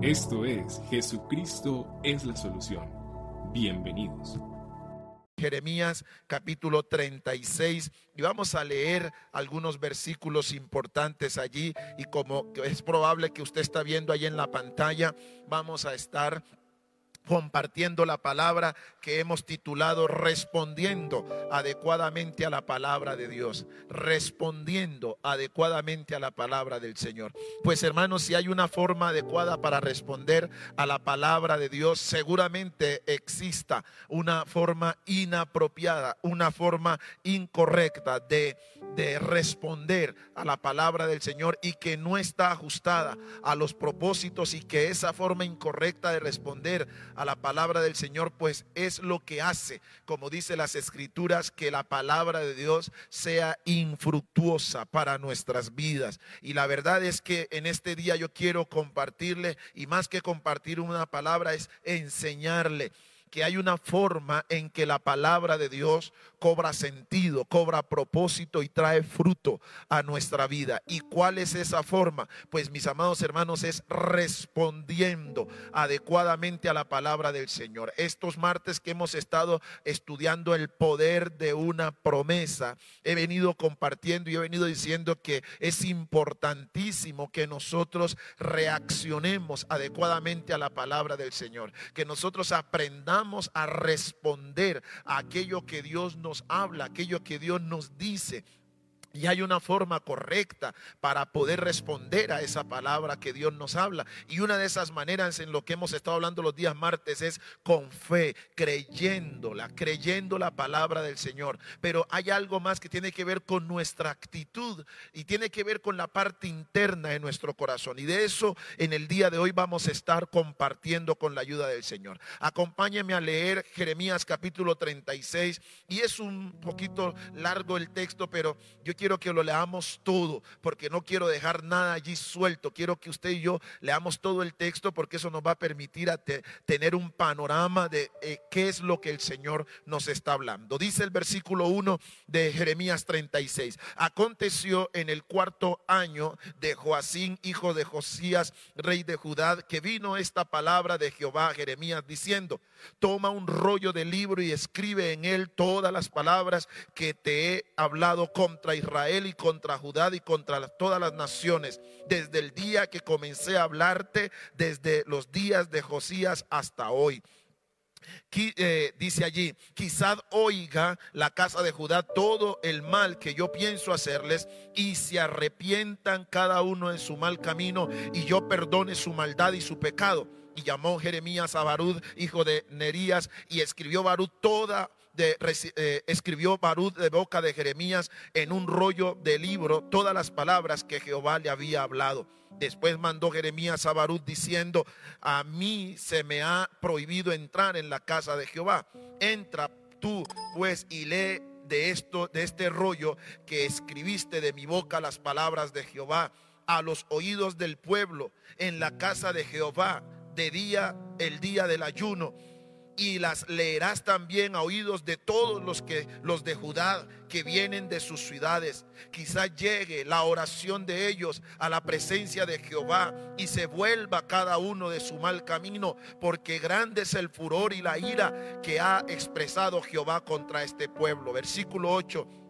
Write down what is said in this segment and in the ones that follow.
Esto es Jesucristo es la solución. Bienvenidos. Jeremías capítulo 36 y vamos a leer algunos versículos importantes allí y como es probable que usted está viendo ahí en la pantalla, vamos a estar compartiendo la palabra que hemos titulado Respondiendo adecuadamente a la palabra de Dios. Respondiendo adecuadamente a la palabra del Señor. Pues hermanos, si hay una forma adecuada para responder a la palabra de Dios, seguramente exista una forma inapropiada, una forma incorrecta de, de responder a la palabra del Señor y que no está ajustada a los propósitos y que esa forma incorrecta de responder a la palabra del Señor, pues es lo que hace, como dice las escrituras, que la palabra de Dios sea infructuosa para nuestras vidas. Y la verdad es que en este día yo quiero compartirle, y más que compartir una palabra, es enseñarle que hay una forma en que la palabra de Dios cobra sentido, cobra propósito y trae fruto a nuestra vida. ¿Y cuál es esa forma? Pues mis amados hermanos es respondiendo adecuadamente a la palabra del Señor. Estos martes que hemos estado estudiando el poder de una promesa, he venido compartiendo y he venido diciendo que es importantísimo que nosotros reaccionemos adecuadamente a la palabra del Señor, que nosotros aprendamos a responder a aquello que Dios nos habla, aquello que Dios nos dice. Y hay una forma correcta para poder responder a esa palabra que Dios nos habla. Y una de esas maneras en lo que hemos estado hablando los días martes es con fe, creyéndola, creyendo la palabra del Señor. Pero hay algo más que tiene que ver con nuestra actitud y tiene que ver con la parte interna de nuestro corazón. Y de eso en el día de hoy vamos a estar compartiendo con la ayuda del Señor. Acompáñeme a leer Jeremías capítulo 36. Y es un poquito largo el texto, pero yo quiero quiero que lo leamos todo, porque no quiero dejar nada allí suelto. Quiero que usted y yo leamos todo el texto, porque eso nos va a permitir tener un panorama de eh, qué es lo que el Señor nos está hablando. Dice el versículo 1 de Jeremías 36. Aconteció en el cuarto año de Joacín, hijo de Josías, rey de Judá, que vino esta palabra de Jehová a Jeremías diciendo, toma un rollo de libro y escribe en él todas las palabras que te he hablado contra Israel Israel y contra Judá y contra todas las naciones, desde el día que comencé a hablarte, desde los días de Josías hasta hoy. Eh, dice allí, quizás oiga la casa de Judá todo el mal que yo pienso hacerles y se arrepientan cada uno en su mal camino y yo perdone su maldad y su pecado. Y llamó Jeremías a Barud, hijo de Nerías, y escribió Barud toda de, eh, escribió Barud de boca de Jeremías en un rollo de libro todas las palabras que Jehová le había hablado. Después mandó Jeremías a Barud diciendo, a mí se me ha prohibido entrar en la casa de Jehová. Entra tú pues y lee de esto, de este rollo que escribiste de mi boca las palabras de Jehová a los oídos del pueblo en la casa de Jehová de día el día del ayuno y las leerás también a oídos de todos los que los de Judá que vienen de sus ciudades. Quizá llegue la oración de ellos a la presencia de Jehová y se vuelva cada uno de su mal camino, porque grande es el furor y la ira que ha expresado Jehová contra este pueblo. Versículo 8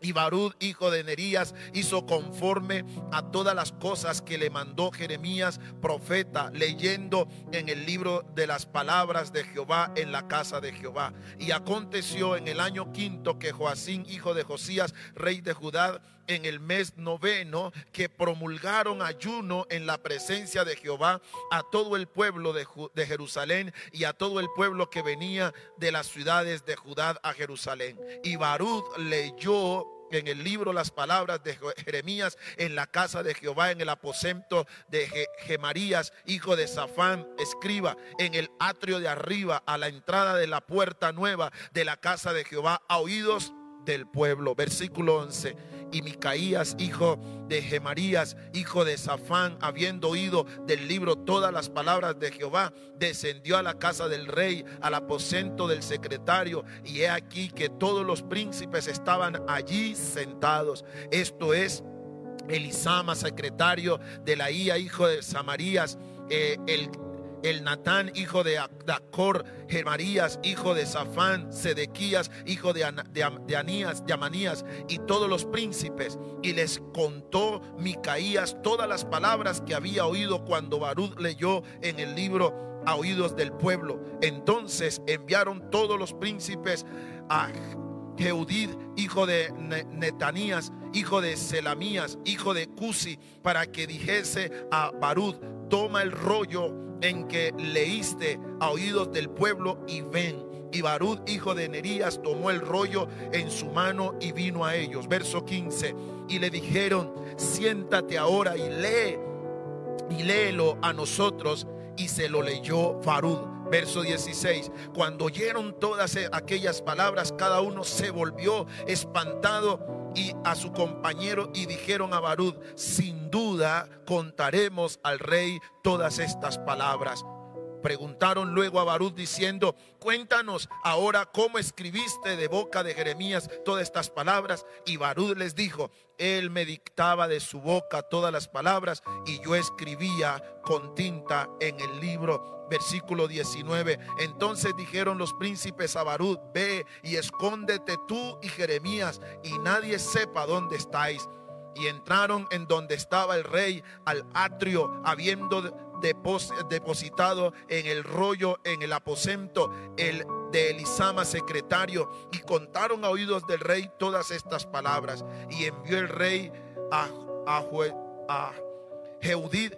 y Barud, hijo de Nerías, hizo conforme a todas las cosas que le mandó Jeremías, profeta, leyendo en el libro de las palabras de Jehová en la casa de Jehová. Y aconteció en el año quinto que Joacín, hijo de Josías, rey de Judá, en el mes noveno, que promulgaron ayuno en la presencia de Jehová a todo el pueblo de, de Jerusalén y a todo el pueblo que venía de las ciudades de Judá a Jerusalén. Y Barud leyó en el libro las palabras de Jeremías en la casa de Jehová, en el aposento de Gemarías, hijo de Safán, escriba, en el atrio de arriba, a la entrada de la puerta nueva de la casa de Jehová, a oídos del pueblo. Versículo 11. Y Micaías, hijo de Gemarías, hijo de Safán, habiendo oído del libro todas las palabras de Jehová, descendió a la casa del rey, al aposento del secretario, y he aquí que todos los príncipes estaban allí sentados. Esto es Elisama, secretario de la Ia, hijo de Samarías, eh, el el Natán, hijo de Acor, Gemarías, hijo de Safán, Sedequías, hijo de, Anías, de Amanías, y todos los príncipes. Y les contó Micaías todas las palabras que había oído cuando Barud leyó en el libro a oídos del pueblo. Entonces enviaron todos los príncipes a Jeudid, hijo de Netanías, hijo de Selamías, hijo de Cusi, para que dijese a Barud, toma el rollo en que leíste a oídos del pueblo y ven. Y Barud, hijo de Nerías, tomó el rollo en su mano y vino a ellos. Verso 15. Y le dijeron, siéntate ahora y lee, y léelo a nosotros. Y se lo leyó Barud. Verso 16. Cuando oyeron todas aquellas palabras, cada uno se volvió espantado y a su compañero y dijeron a Barud, sin duda contaremos al rey todas estas palabras. Preguntaron luego a Barud diciendo, cuéntanos ahora cómo escribiste de boca de Jeremías todas estas palabras. Y Barud les dijo, él me dictaba de su boca todas las palabras y yo escribía con tinta en el libro versículo 19. Entonces dijeron los príncipes a Barud, ve y escóndete tú y Jeremías y nadie sepa dónde estáis. Y entraron en donde estaba el rey al atrio, habiendo depositado en el rollo, en el aposento, el de Elisama secretario, y contaron a oídos del rey todas estas palabras. Y envió el rey a, a, a Jeudid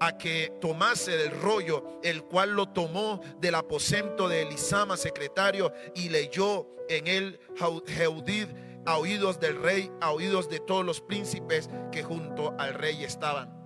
a que tomase del rollo, el cual lo tomó del aposento de Elisama, secretario, y leyó en él Jeudid a oídos del rey, a oídos de todos los príncipes que junto al rey estaban.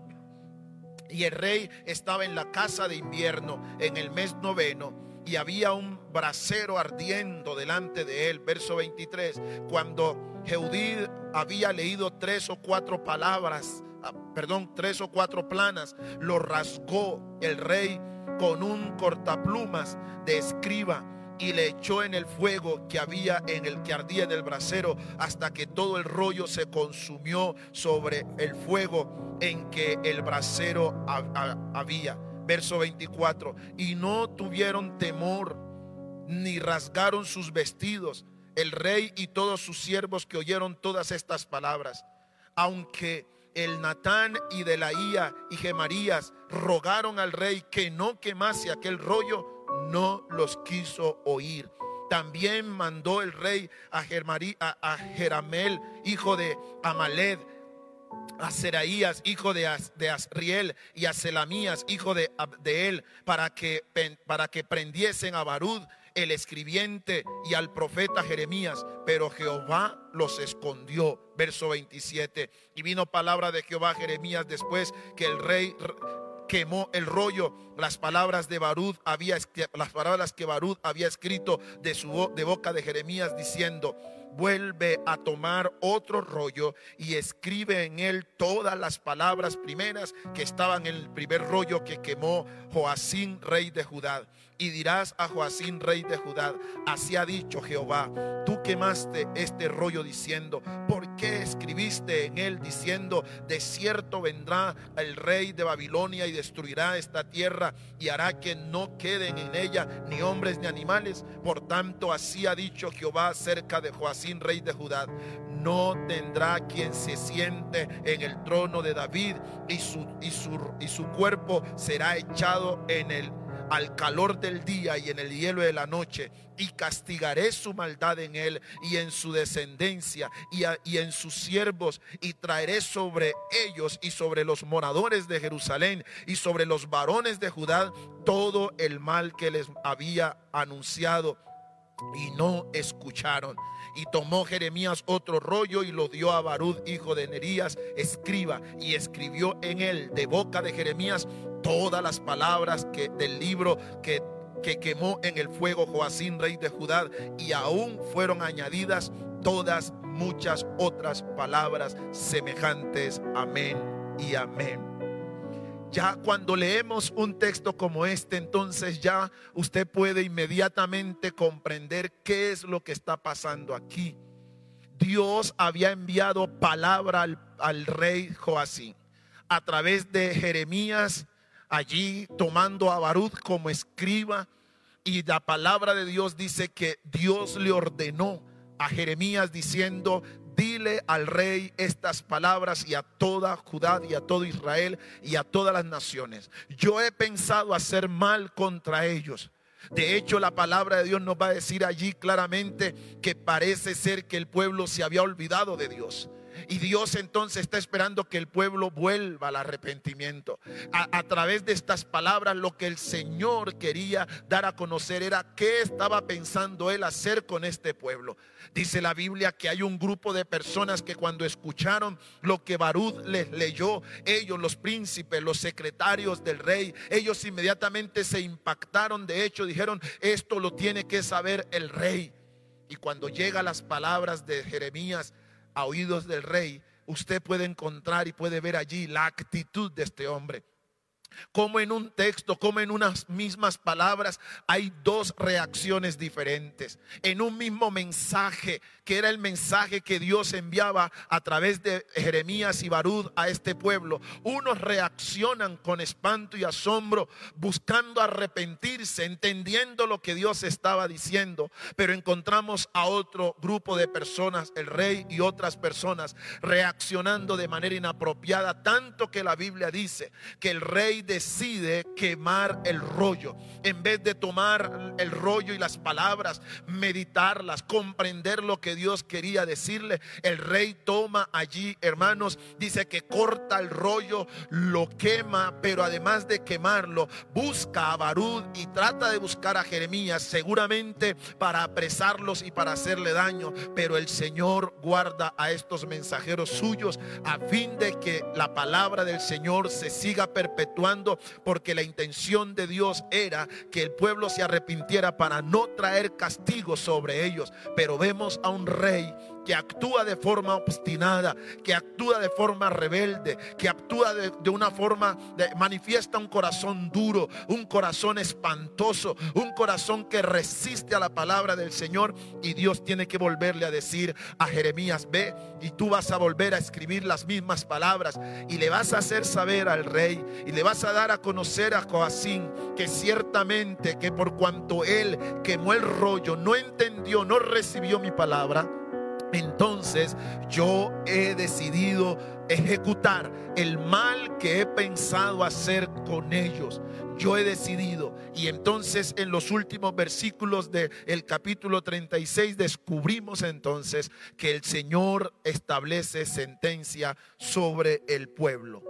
Y el rey estaba en la casa de invierno en el mes noveno y había un brasero ardiendo delante de él. Verso 23, cuando Jeudid había leído tres o cuatro palabras Ah, perdón, tres o cuatro planas, lo rasgó el rey con un cortaplumas de escriba y le echó en el fuego que había en el que ardía en el brasero hasta que todo el rollo se consumió sobre el fuego en que el brasero había. Verso 24. Y no tuvieron temor ni rasgaron sus vestidos el rey y todos sus siervos que oyeron todas estas palabras, aunque el Natán y de la Ia y Gemarías rogaron al rey que no quemase aquel rollo, no los quiso oír. También mandó el rey a, a, Jeramel, hijo de Amaled, a Seraías, hijo de, de Asriel, y a Selamías, hijo de Abdeel, para que, para que prendiesen a Barud, el escribiente y al profeta Jeremías, pero Jehová los escondió. Verso 27. Y vino palabra de Jehová a Jeremías después que el rey quemó el rollo, las palabras de Barud había las palabras que Barud había escrito de su de boca de Jeremías diciendo: vuelve a tomar otro rollo y escribe en él todas las palabras primeras que estaban en el primer rollo que quemó Joacín, rey de Judá. Y dirás a Joacín, rey de Judá, así ha dicho Jehová, tú quemaste este rollo diciendo, ¿por qué escribiste en él diciendo, de cierto vendrá el rey de Babilonia y destruirá esta tierra y hará que no queden en ella ni hombres ni animales? Por tanto, así ha dicho Jehová acerca de Joacín sin rey de Judá, no tendrá quien se siente en el trono de David y su, y su, y su cuerpo será echado en el al calor del día y en el hielo de la noche, y castigaré su maldad en él y en su descendencia y, y, en sus siervos, y traeré sobre ellos y sobre los moradores de Jerusalén y sobre los varones de Judá todo el mal que les había anunciado y no escucharon. Y tomó Jeremías otro rollo y lo dio a Barud, hijo de Nerías, escriba, y escribió en él, de boca de Jeremías, todas las palabras que, del libro que, que quemó en el fuego Joacín, rey de Judá, y aún fueron añadidas todas muchas otras palabras semejantes. Amén y amén. Ya cuando leemos un texto como este, entonces ya usted puede inmediatamente comprender qué es lo que está pasando aquí. Dios había enviado palabra al, rey Joacín a través de Jeremías allí tomando a Barud como escriba. Y la palabra de Dios dice que Dios le ordenó a Jeremías diciendo, dile al rey estas palabras y a toda Judá y a todo Israel y a todas las naciones. Yo he pensado hacer mal contra ellos. De hecho, la palabra de Dios nos va a decir allí claramente que parece ser que el pueblo se había olvidado de Dios. Y Dios entonces está esperando que el pueblo vuelva al arrepentimiento. A, través de estas palabras lo que el Señor quería dar a conocer era qué estaba pensando Él hacer con este pueblo. Dice la Biblia que hay un grupo de personas que cuando escucharon lo que Barud les leyó, ellos, los príncipes, los secretarios del rey, ellos inmediatamente se impactaron. De hecho, dijeron, esto lo tiene que saber el rey. Y cuando llega las palabras de Jeremías, a oídos del rey, usted puede encontrar y puede ver allí la actitud de este hombre como en un texto, como en unas mismas palabras, hay dos reacciones diferentes. En un mismo mensaje, que era el mensaje que Dios enviaba a través de Jeremías y Barud a este pueblo, unos reaccionan con espanto y asombro, buscando arrepentirse, entendiendo lo que Dios estaba diciendo, pero encontramos a otro grupo de personas, el rey y otras personas, reaccionando de manera inapropiada, tanto que la Biblia dice que el rey decide quemar el rollo. En vez de tomar el rollo y las palabras, meditarlas, comprender lo que Dios quería decirle, el rey toma allí, hermanos, dice que corta el rollo, lo quema, pero además de quemarlo, busca a Barud y trata de buscar a Jeremías, seguramente para apresarlos y para hacerle daño. Pero el Señor guarda a estos mensajeros suyos a fin de que la palabra del Señor se siga perpetuando porque la intención de Dios era que el pueblo se arrepintiera para no traer castigo sobre ellos. Pero vemos a un rey que actúa de forma obstinada, que actúa de forma rebelde, que actúa de, una forma, de, manifiesta un corazón duro, un corazón espantoso, un corazón que resiste a la palabra del Señor. Y Dios tiene que volverle a decir a Jeremías, ve y tú vas a volver a escribir las mismas palabras y le vas a hacer saber al rey y le vas a dar a conocer a Joacín que ciertamente que por cuanto él quemó el rollo, no entendió, no recibió mi palabra, entonces yo he decidido ejecutar el mal que he pensado hacer con ellos. Yo he decidido. Y entonces en los últimos versículos del capítulo 36 descubrimos entonces que el Señor establece sentencia sobre el pueblo.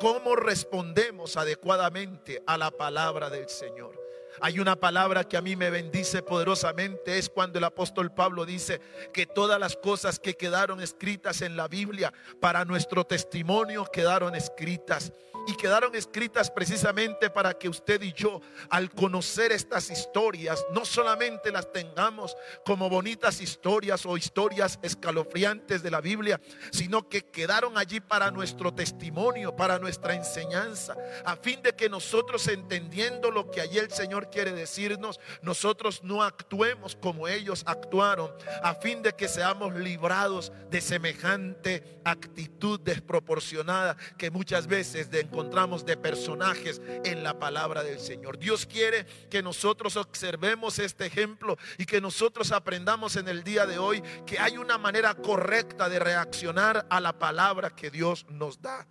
¿Cómo respondemos adecuadamente a la palabra del Señor? Hay una palabra que a mí me bendice poderosamente, es cuando el apóstol Pablo dice que todas las cosas que quedaron escritas en la Biblia para nuestro testimonio quedaron escritas y quedaron escritas precisamente para que usted y yo, al conocer estas historias, no solamente las tengamos como bonitas historias o historias escalofriantes de la Biblia, sino que quedaron allí para nuestro testimonio, para nuestra enseñanza, a fin de que nosotros entendiendo lo que allí el Señor quiere decirnos, nosotros no actuemos como ellos actuaron, a fin de que seamos librados de semejante actitud desproporcionada que muchas veces de encontramos de personajes en la palabra del Señor. Dios quiere que nosotros observemos este ejemplo y que nosotros aprendamos en el día de hoy que hay una manera correcta de reaccionar a la palabra que Dios nos da.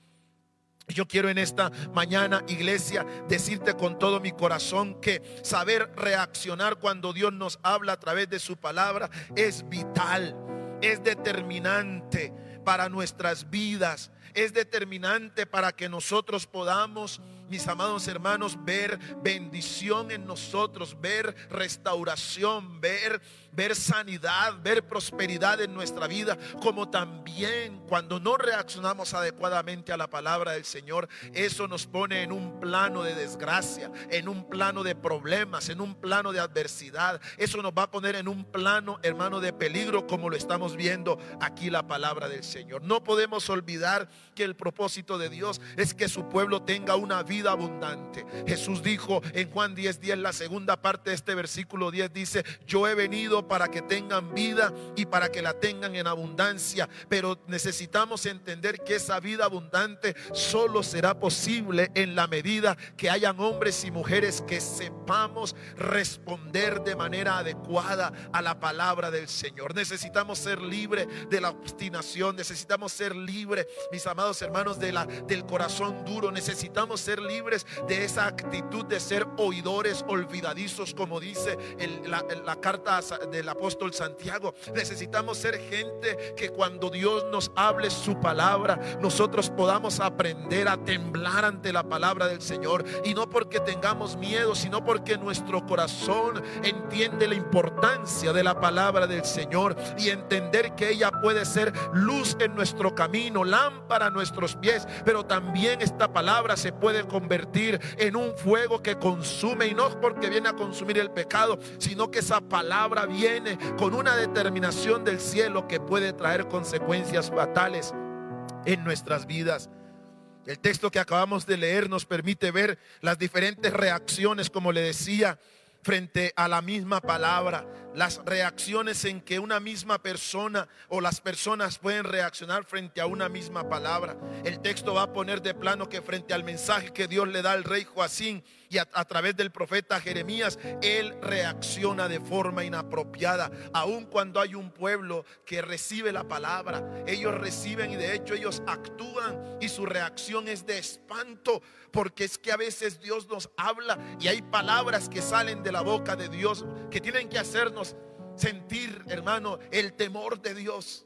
Yo quiero en esta mañana, iglesia, decirte con todo mi corazón que saber reaccionar cuando Dios nos habla a través de su palabra es vital, es determinante para nuestras vidas. Es determinante para que nosotros podamos, mis amados hermanos, ver bendición en nosotros, ver restauración, ver ver sanidad, ver prosperidad en nuestra vida, como también cuando no reaccionamos adecuadamente a la palabra del Señor, eso nos pone en un plano de desgracia, en un plano de problemas, en un plano de adversidad. Eso nos va a poner en un plano, hermano, de peligro, como lo estamos viendo aquí la palabra del Señor. No podemos olvidar que el propósito de Dios es que su pueblo tenga una vida abundante. Jesús dijo en Juan 10, 10, la segunda parte de este versículo 10 dice, yo he venido para que tengan vida y para que la tengan en abundancia, pero necesitamos entender que esa vida abundante solo será posible en la medida que hayan hombres y mujeres que sepamos responder de manera adecuada a la palabra del Señor. Necesitamos ser libres de la obstinación, necesitamos ser libres, mis amados hermanos, de la, del corazón duro, necesitamos ser libres de esa actitud de ser oidores olvidadizos, como dice la, la carta del apóstol Santiago. Necesitamos ser gente que cuando Dios nos hable su palabra, nosotros podamos aprender a temblar ante la palabra del Señor. Y no porque tengamos miedo, sino porque nuestro corazón entiende la importancia de la palabra del Señor y entender que ella puede ser luz en nuestro camino, lámpara a nuestros pies, pero también esta palabra se puede convertir en un fuego que consume y no porque viene a consumir el pecado, sino que esa palabra viene con una determinación del cielo que puede traer consecuencias fatales en nuestras vidas. El texto que acabamos de leer nos permite ver las diferentes reacciones, como le decía, frente a la misma palabra, las reacciones en que una misma persona o las personas pueden reaccionar frente a una misma palabra. El texto va a poner de plano que frente al mensaje que Dios le da al rey Joacín y a, través del profeta Jeremías, él reacciona de forma inapropiada, aun cuando hay un pueblo que recibe la palabra, ellos reciben y de hecho ellos actúan y su reacción es de espanto porque es que a veces Dios nos habla y hay palabras que salen de la boca de Dios que tienen que hacernos sentir, hermano, el temor de Dios.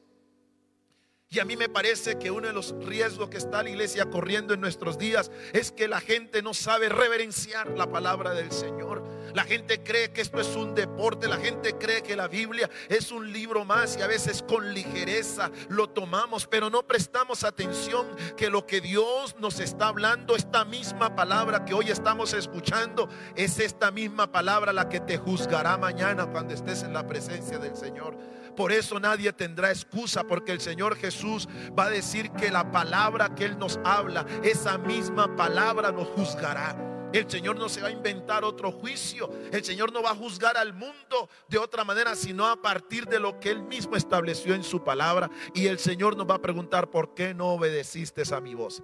Y a mí me parece que uno de los riesgos que está la iglesia corriendo en nuestros días es que la gente no sabe reverenciar la palabra del Señor. La gente cree que esto es un deporte, la gente cree que la Biblia es un libro más y a veces con ligereza lo tomamos, pero no prestamos atención que lo que Dios nos está hablando, esta misma palabra que hoy estamos escuchando, es esta misma palabra la que te juzgará mañana cuando estés en la presencia del Señor. Por eso nadie tendrá excusa, porque el Señor Jesús va a decir que la palabra que Él nos habla, esa misma palabra nos juzgará. El Señor no se va a inventar otro juicio. El Señor no va a juzgar al mundo de otra manera, sino a partir de lo que Él mismo estableció en su palabra. Y el Señor nos va a preguntar, ¿por qué no obedeciste a mi voz?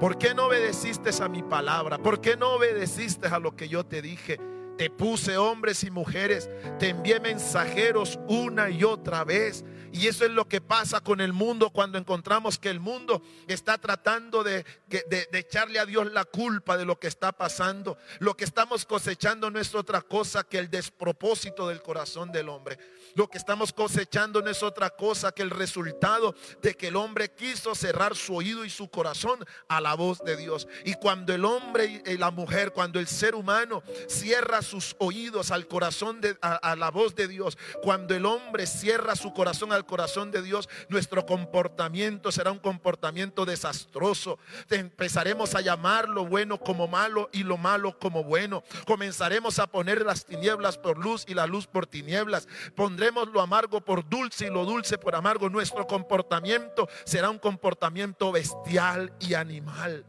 ¿Por qué no obedeciste a mi palabra? ¿Por qué no obedeciste a lo que yo te dije? Te puse hombres y mujeres, te envié mensajeros una y otra vez. Y eso es lo que pasa con el mundo cuando encontramos que el mundo está tratando de, de, echarle a Dios la culpa de lo que está pasando. Lo que estamos cosechando no es otra cosa que el despropósito del corazón del hombre. Lo que estamos cosechando no es otra cosa que el resultado de que el hombre quiso cerrar su oído y su corazón a la voz de Dios. Y cuando el hombre y la mujer, cuando el ser humano cierra sus oídos al corazón de a, la voz de Dios, cuando el hombre cierra su corazón al corazón de Dios, nuestro comportamiento será un comportamiento desastroso. Empezaremos a llamar lo bueno como malo y lo malo como bueno. Comenzaremos a poner las tinieblas por luz y la luz por tinieblas. Pondremos lo amargo por dulce y lo dulce por amargo. Nuestro comportamiento será un comportamiento bestial y animal.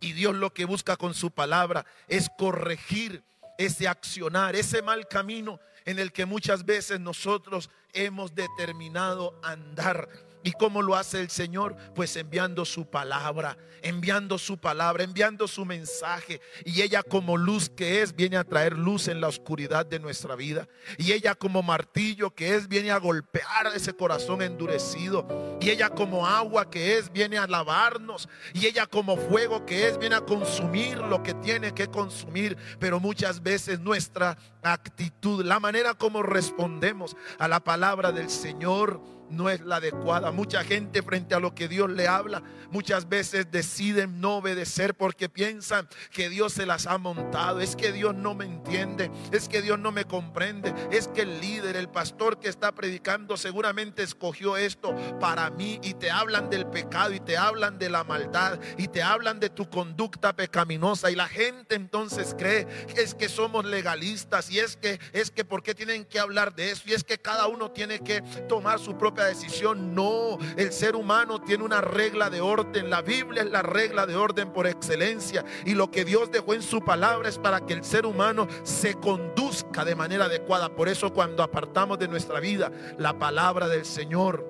Y Dios lo que busca con su palabra es corregir ese accionar, ese mal camino en el que muchas veces nosotros hemos determinado andar. ¿Y cómo lo hace el Señor? Pues enviando su palabra, enviando su palabra, enviando su mensaje. Y ella como luz que es, viene a traer luz en la oscuridad de nuestra vida. Y ella como martillo que es, viene a golpear ese corazón endurecido. Y ella como agua que es, viene a lavarnos. Y ella como fuego que es, viene a consumir lo que tiene que consumir. Pero muchas veces nuestra actitud, la manera como respondemos a la palabra del Señor, no es la adecuada. Mucha gente frente a lo que Dios le habla, muchas veces deciden no obedecer porque piensan que Dios se las ha montado. Es que Dios no me entiende, es que Dios no me comprende, es que el líder, el pastor que está predicando seguramente escogió esto para mí y te hablan del pecado y te hablan de la maldad y te hablan de tu conducta pecaminosa y la gente entonces cree que es que somos legalistas y es que es que por qué tienen que hablar de eso y es que cada uno tiene que tomar su propia decisión. No, el ser humano tiene una regla de orden. La Biblia es la regla de orden por excelencia. Y lo que Dios dejó en su palabra es para que el ser humano se conduzca de manera adecuada. Por eso cuando apartamos de nuestra vida la palabra del Señor,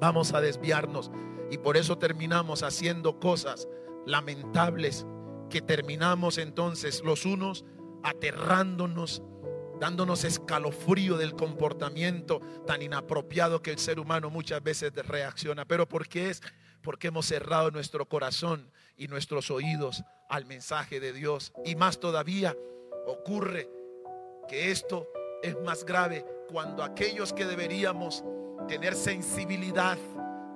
vamos a desviarnos. Y por eso terminamos haciendo cosas lamentables que terminamos entonces los unos aterrándonos, dándonos escalofrío del comportamiento tan inapropiado que el ser humano muchas veces reacciona. Pero ¿por qué es? Porque hemos cerrado nuestro corazón y nuestros oídos al mensaje de Dios. Y más todavía ocurre que esto es más grave cuando aquellos que deberíamos tener sensibilidad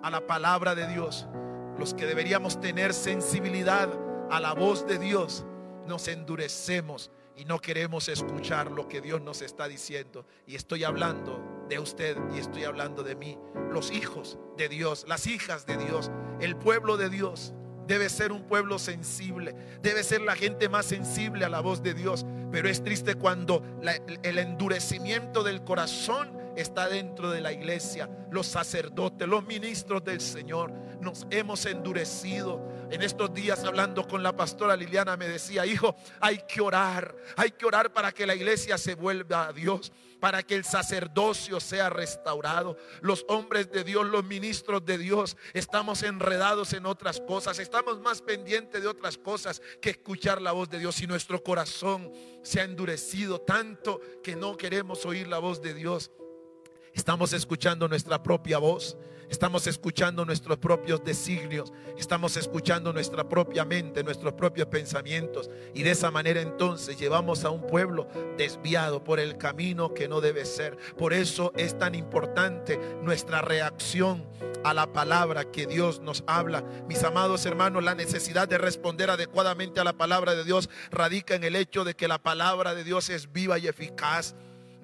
a la palabra de Dios, los que deberíamos tener sensibilidad a la voz de Dios, nos endurecemos y no queremos escuchar lo que Dios nos está diciendo. Y estoy hablando de usted y estoy hablando de mí, los hijos de Dios, las hijas de Dios, el pueblo de Dios. Debe ser un pueblo sensible, debe ser la gente más sensible a la voz de Dios. Pero es triste cuando el endurecimiento del corazón está dentro de la iglesia, los sacerdotes, los ministros del Señor. Nos hemos endurecido. En estos días hablando con la pastora Liliana me decía, hijo, hay que orar, hay que orar para que la iglesia se vuelva a Dios para que el sacerdocio sea restaurado. Los hombres de Dios, los ministros de Dios, estamos enredados en otras cosas, estamos más pendientes de otras cosas que escuchar la voz de Dios. Y nuestro corazón se ha endurecido tanto que no queremos oír la voz de Dios. Estamos escuchando nuestra propia voz. Estamos escuchando nuestros propios designios, estamos escuchando nuestra propia mente, nuestros propios pensamientos. Y de esa manera entonces llevamos a un pueblo desviado por el camino que no debe ser. Por eso es tan importante nuestra reacción a la palabra que Dios nos habla. Mis amados hermanos, la necesidad de responder adecuadamente a la palabra de Dios radica en el hecho de que la palabra de Dios es viva y eficaz.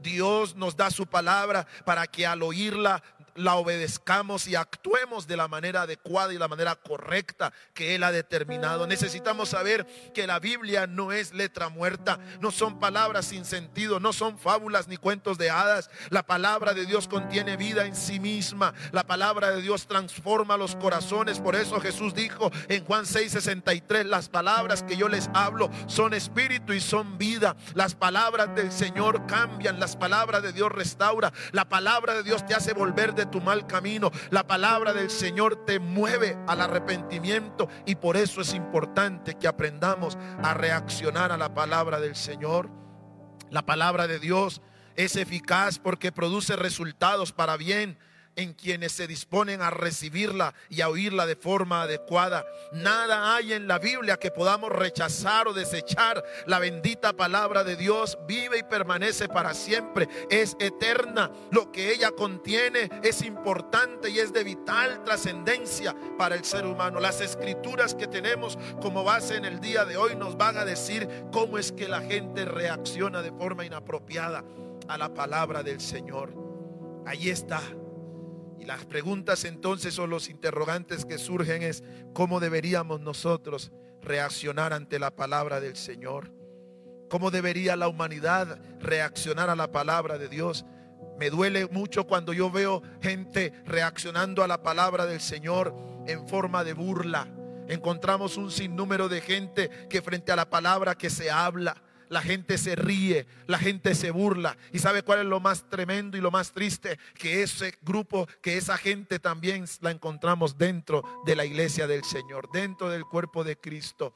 Dios nos da su palabra para que al oírla la obedezcamos y actuemos de la manera adecuada y la manera correcta que Él ha determinado. Necesitamos saber que la Biblia no es letra muerta, no son palabras sin sentido, no son fábulas ni cuentos de hadas. La palabra de Dios contiene vida en sí misma. La palabra de Dios transforma los corazones. Por eso Jesús dijo en Juan 6:63, las palabras que yo les hablo son espíritu y son vida. Las palabras del Señor cambian, las palabras de Dios restaura, la palabra de Dios te hace volver de tu mal camino. La palabra del Señor te mueve al arrepentimiento y por eso es importante que aprendamos a reaccionar a la palabra del Señor. La palabra de Dios es eficaz porque produce resultados para bien en quienes se disponen a recibirla y a oírla de forma adecuada. Nada hay en la Biblia que podamos rechazar o desechar. La bendita palabra de Dios vive y permanece para siempre. Es eterna. Lo que ella contiene es importante y es de vital trascendencia para el ser humano. Las escrituras que tenemos como base en el día de hoy nos van a decir cómo es que la gente reacciona de forma inapropiada a la palabra del Señor. Ahí está y las preguntas entonces o los interrogantes que surgen es cómo deberíamos nosotros reaccionar ante la palabra del Señor. ¿Cómo debería la humanidad reaccionar a la palabra de Dios? Me duele mucho cuando yo veo gente reaccionando a la palabra del Señor en forma de burla. Encontramos un sinnúmero de gente que frente a la palabra que se habla, la gente se ríe, la gente se burla. ¿Y sabe cuál es lo más tremendo y lo más triste? Que ese grupo, que esa gente también la encontramos dentro de la iglesia del Señor, dentro del cuerpo de Cristo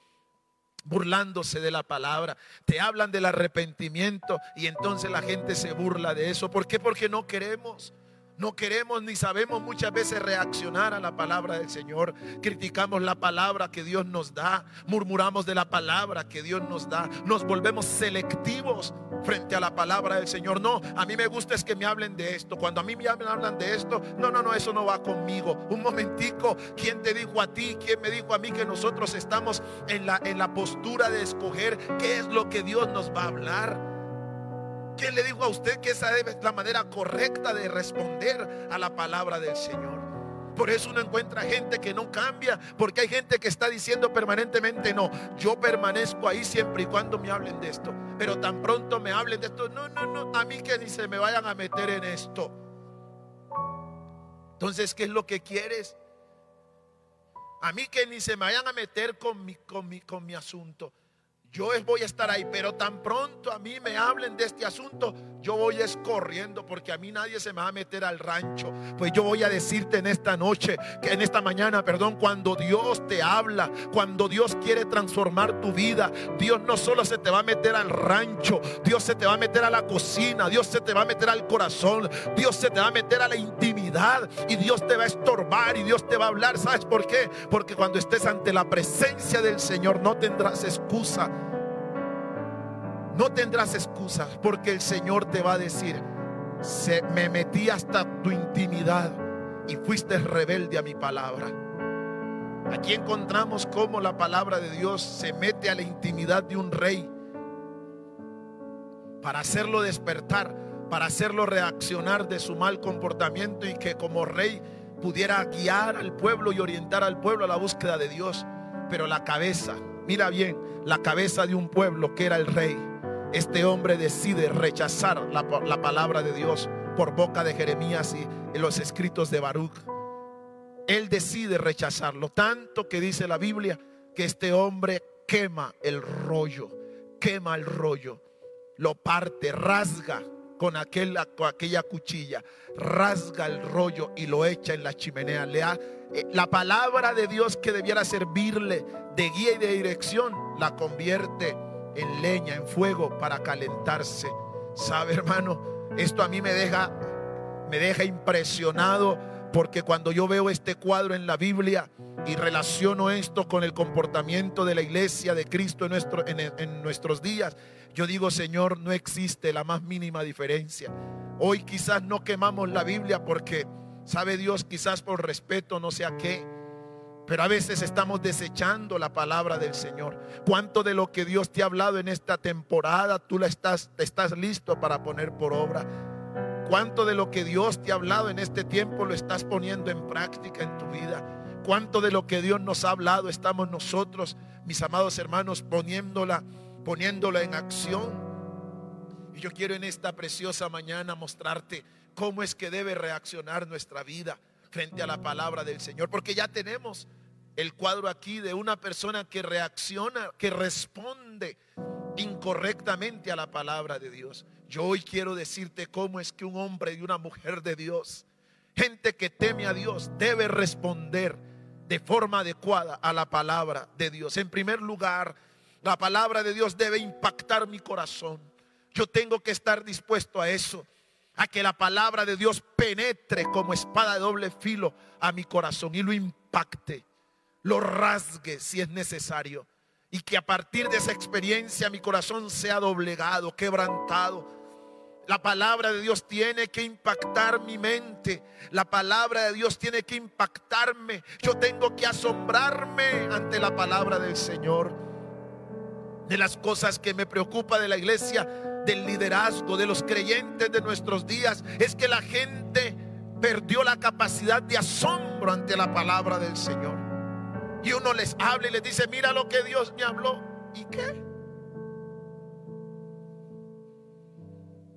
burlándose de la palabra, te hablan del arrepentimiento y entonces la gente se burla de eso. ¿Por qué? Porque no queremos. No queremos ni sabemos muchas veces reaccionar a la palabra del Señor. Criticamos la palabra que Dios nos da. Murmuramos de la palabra que Dios nos da. Nos volvemos selectivos frente a la palabra del Señor. No, a mí me gusta es que me hablen de esto. Cuando a mí me hablan de esto, no, no, no, eso no va conmigo. Un momentico, ¿quién te dijo a ti? ¿Quién me dijo a mí que nosotros estamos en la, en la postura de escoger qué es lo que Dios nos va a hablar? ¿Quién le dijo a usted que esa es la manera correcta de responder a la palabra del Señor? Por eso uno encuentra gente que no cambia, porque hay gente que está diciendo permanentemente, no, yo permanezco ahí siempre y cuando me hablen de esto. Pero tan pronto me hablen de esto, no, no, no, a mí que ni se me vayan a meter en esto. Entonces, ¿qué es lo que quieres? A mí que ni se me vayan a meter con mi, con mi, con mi asunto. Yo voy a estar ahí, pero tan pronto a mí me hablen de este asunto, yo voy escorriendo porque a mí nadie se me va a meter al rancho. Pues yo voy a decirte en esta noche, que en esta mañana, perdón, cuando Dios te habla, cuando Dios quiere transformar tu vida, Dios no solo se te va a meter al rancho, Dios se te va a meter a la cocina, Dios se te va a meter al corazón, Dios se te va a meter a la intimidad y Dios te va a estorbar y Dios te va a hablar. ¿Sabes por qué? Porque cuando estés ante la presencia del Señor no tendrás excusa no tendrás excusas porque el Señor te va a decir, se, me metí hasta tu intimidad y fuiste rebelde a mi palabra. Aquí encontramos cómo la palabra de Dios se mete a la intimidad de un rey para hacerlo despertar, para hacerlo reaccionar de su mal comportamiento y que como rey pudiera guiar al pueblo y orientar al pueblo a la búsqueda de Dios. Pero la cabeza, mira bien, la cabeza de un pueblo que era el rey, este hombre decide rechazar la, palabra de Dios por boca de Jeremías y en los escritos de Baruch. Él decide rechazarlo, tanto que dice la Biblia que este hombre quema el rollo, quema el rollo, lo parte, rasga con, aquella cuchilla, rasga el rollo y lo echa en la chimenea. Eh, la palabra de Dios que debiera servirle de guía y de dirección, la convierte en leña, en fuego para calentarse. ¿Sabe, hermano? Esto a mí me deja me deja impresionado porque cuando yo veo este cuadro en la Biblia y relaciono esto con el comportamiento de la iglesia de Cristo en, en, nuestros días, yo digo, Señor, no existe la más mínima diferencia. Hoy quizás no quemamos la Biblia porque, sabe Dios, quizás por respeto, no sé a qué pero a veces estamos desechando la palabra del Señor. ¿Cuánto de lo que Dios te ha hablado en esta temporada tú la estás, estás listo para poner por obra? ¿Cuánto de lo que Dios te ha hablado en este tiempo lo estás poniendo en práctica en tu vida? ¿Cuánto de lo que Dios nos ha hablado estamos nosotros, mis amados hermanos, poniéndola, poniéndola en acción? Y yo quiero en esta preciosa mañana mostrarte cómo es que debe reaccionar nuestra vida frente a la palabra del Señor, porque ya tenemos el cuadro aquí de una persona que reacciona, que responde incorrectamente a la palabra de Dios. Yo hoy quiero decirte cómo es que un hombre y una mujer de Dios, gente que teme a Dios, debe responder de forma adecuada a la palabra de Dios. En primer lugar, la palabra de Dios debe impactar mi corazón. Yo tengo que estar dispuesto a eso a que la palabra de Dios penetre como espada de doble filo a mi corazón y lo impacte, lo rasgue si es necesario. Y que a partir de esa experiencia mi corazón sea doblegado, quebrantado. La palabra de Dios tiene que impactar mi mente. La palabra de Dios tiene que impactarme. Yo tengo que asombrarme ante la palabra del Señor. De las cosas que me preocupa de la iglesia del liderazgo de los creyentes de nuestros días es que la gente perdió la capacidad de asombro ante la palabra del Señor. Y uno les habla y les dice, mira lo que Dios me habló. ¿Y qué?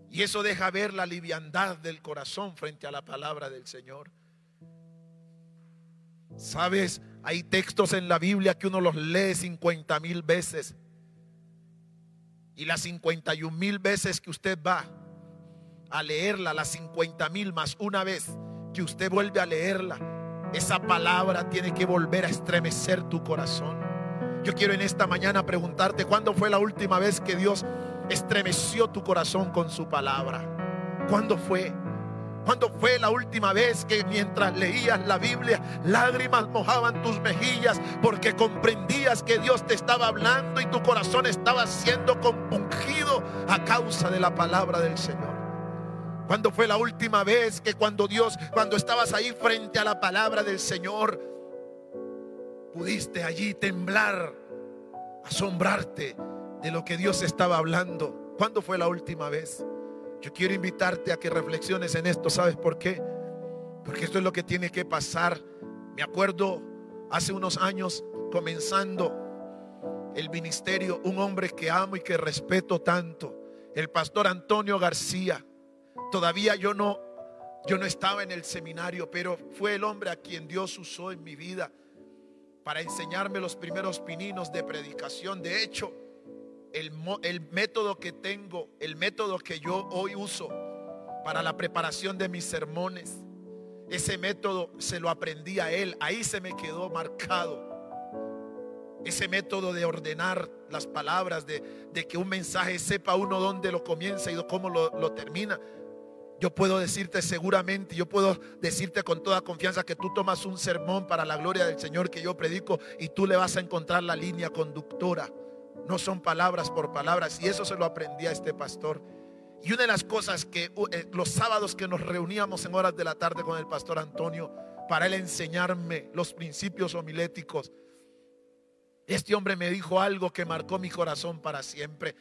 Y eso deja ver la liviandad del corazón frente a la palabra del Señor. Sabes, hay textos en la Biblia que uno los lee 50 mil veces y las 51 mil veces que usted va a leerla, las 50 mil más una vez que usted vuelve a leerla, esa palabra tiene que volver a estremecer tu corazón. Yo quiero en esta mañana preguntarte, ¿cuándo fue la última vez que Dios estremeció tu corazón con su palabra? ¿Cuándo fue? ¿Cuándo fue la última vez que mientras leías la Biblia lágrimas mojaban tus mejillas porque comprendías que Dios te estaba hablando y tu corazón estaba siendo compungido a causa de la palabra del Señor? ¿Cuándo fue la última vez que cuando Dios, cuando estabas ahí frente a la palabra del Señor, pudiste allí temblar, asombrarte de lo que Dios estaba hablando? ¿Cuándo fue la última vez? Yo quiero invitarte a que reflexiones en esto. ¿Sabes por qué? Porque esto es lo que tiene que pasar. Me acuerdo hace unos años comenzando el ministerio, un hombre que amo y que respeto tanto, el pastor Antonio García. Todavía yo no Yo no estaba en el seminario, pero fue el hombre a quien Dios usó en mi vida para enseñarme los primeros pininos de predicación. De hecho, el, el, método que tengo, el método que yo hoy uso para la preparación de mis sermones, ese método se lo aprendí a él. Ahí se me quedó marcado. Ese método de ordenar las palabras, de, que un mensaje sepa uno dónde lo comienza y cómo lo, lo termina. Yo puedo decirte seguramente, yo puedo decirte con toda confianza que tú tomas un sermón para la gloria del Señor que yo predico y tú le vas a encontrar la línea conductora. No son palabras por palabras y eso se lo aprendí a este pastor. Y una de las cosas que eh, los sábados que nos reuníamos en horas de la tarde con el pastor Antonio para él enseñarme los principios homiléticos, este hombre me dijo algo que marcó mi corazón para siempre.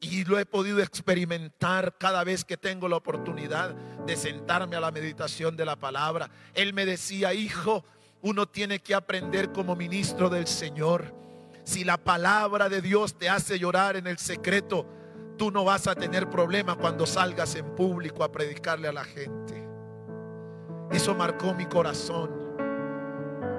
Y lo he podido experimentar cada vez que tengo la oportunidad de sentarme a la meditación de la palabra. Él me decía, hijo, uno tiene que aprender como ministro del Señor. Si la palabra de Dios te hace llorar en el secreto, tú no vas a tener problema cuando salgas en público a predicarle a la gente. Eso marcó mi corazón.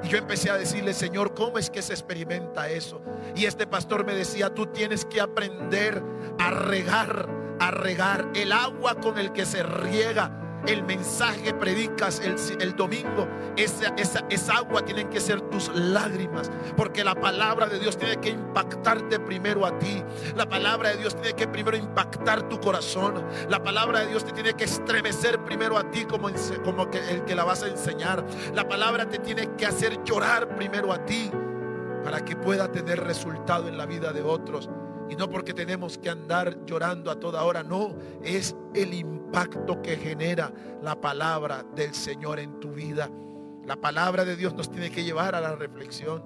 Y yo empecé a decirle, Señor, ¿cómo es que se experimenta eso? Y este pastor me decía, tú tienes que aprender a regar, a regar el agua con el que se riega el mensaje que predicas el, domingo, esa, esa, esa, agua tienen que ser tus lágrimas, porque la palabra de Dios tiene que impactarte primero a ti. La palabra de Dios tiene que primero impactar tu corazón. La palabra de Dios te tiene que estremecer primero a ti como, como el que la vas a enseñar. La palabra te tiene que hacer llorar primero a ti para que pueda tener resultado en la vida de otros. Y no porque tenemos que andar llorando a toda hora, no, es el impacto que genera la palabra del Señor en tu vida. La palabra de Dios nos tiene que llevar a la reflexión.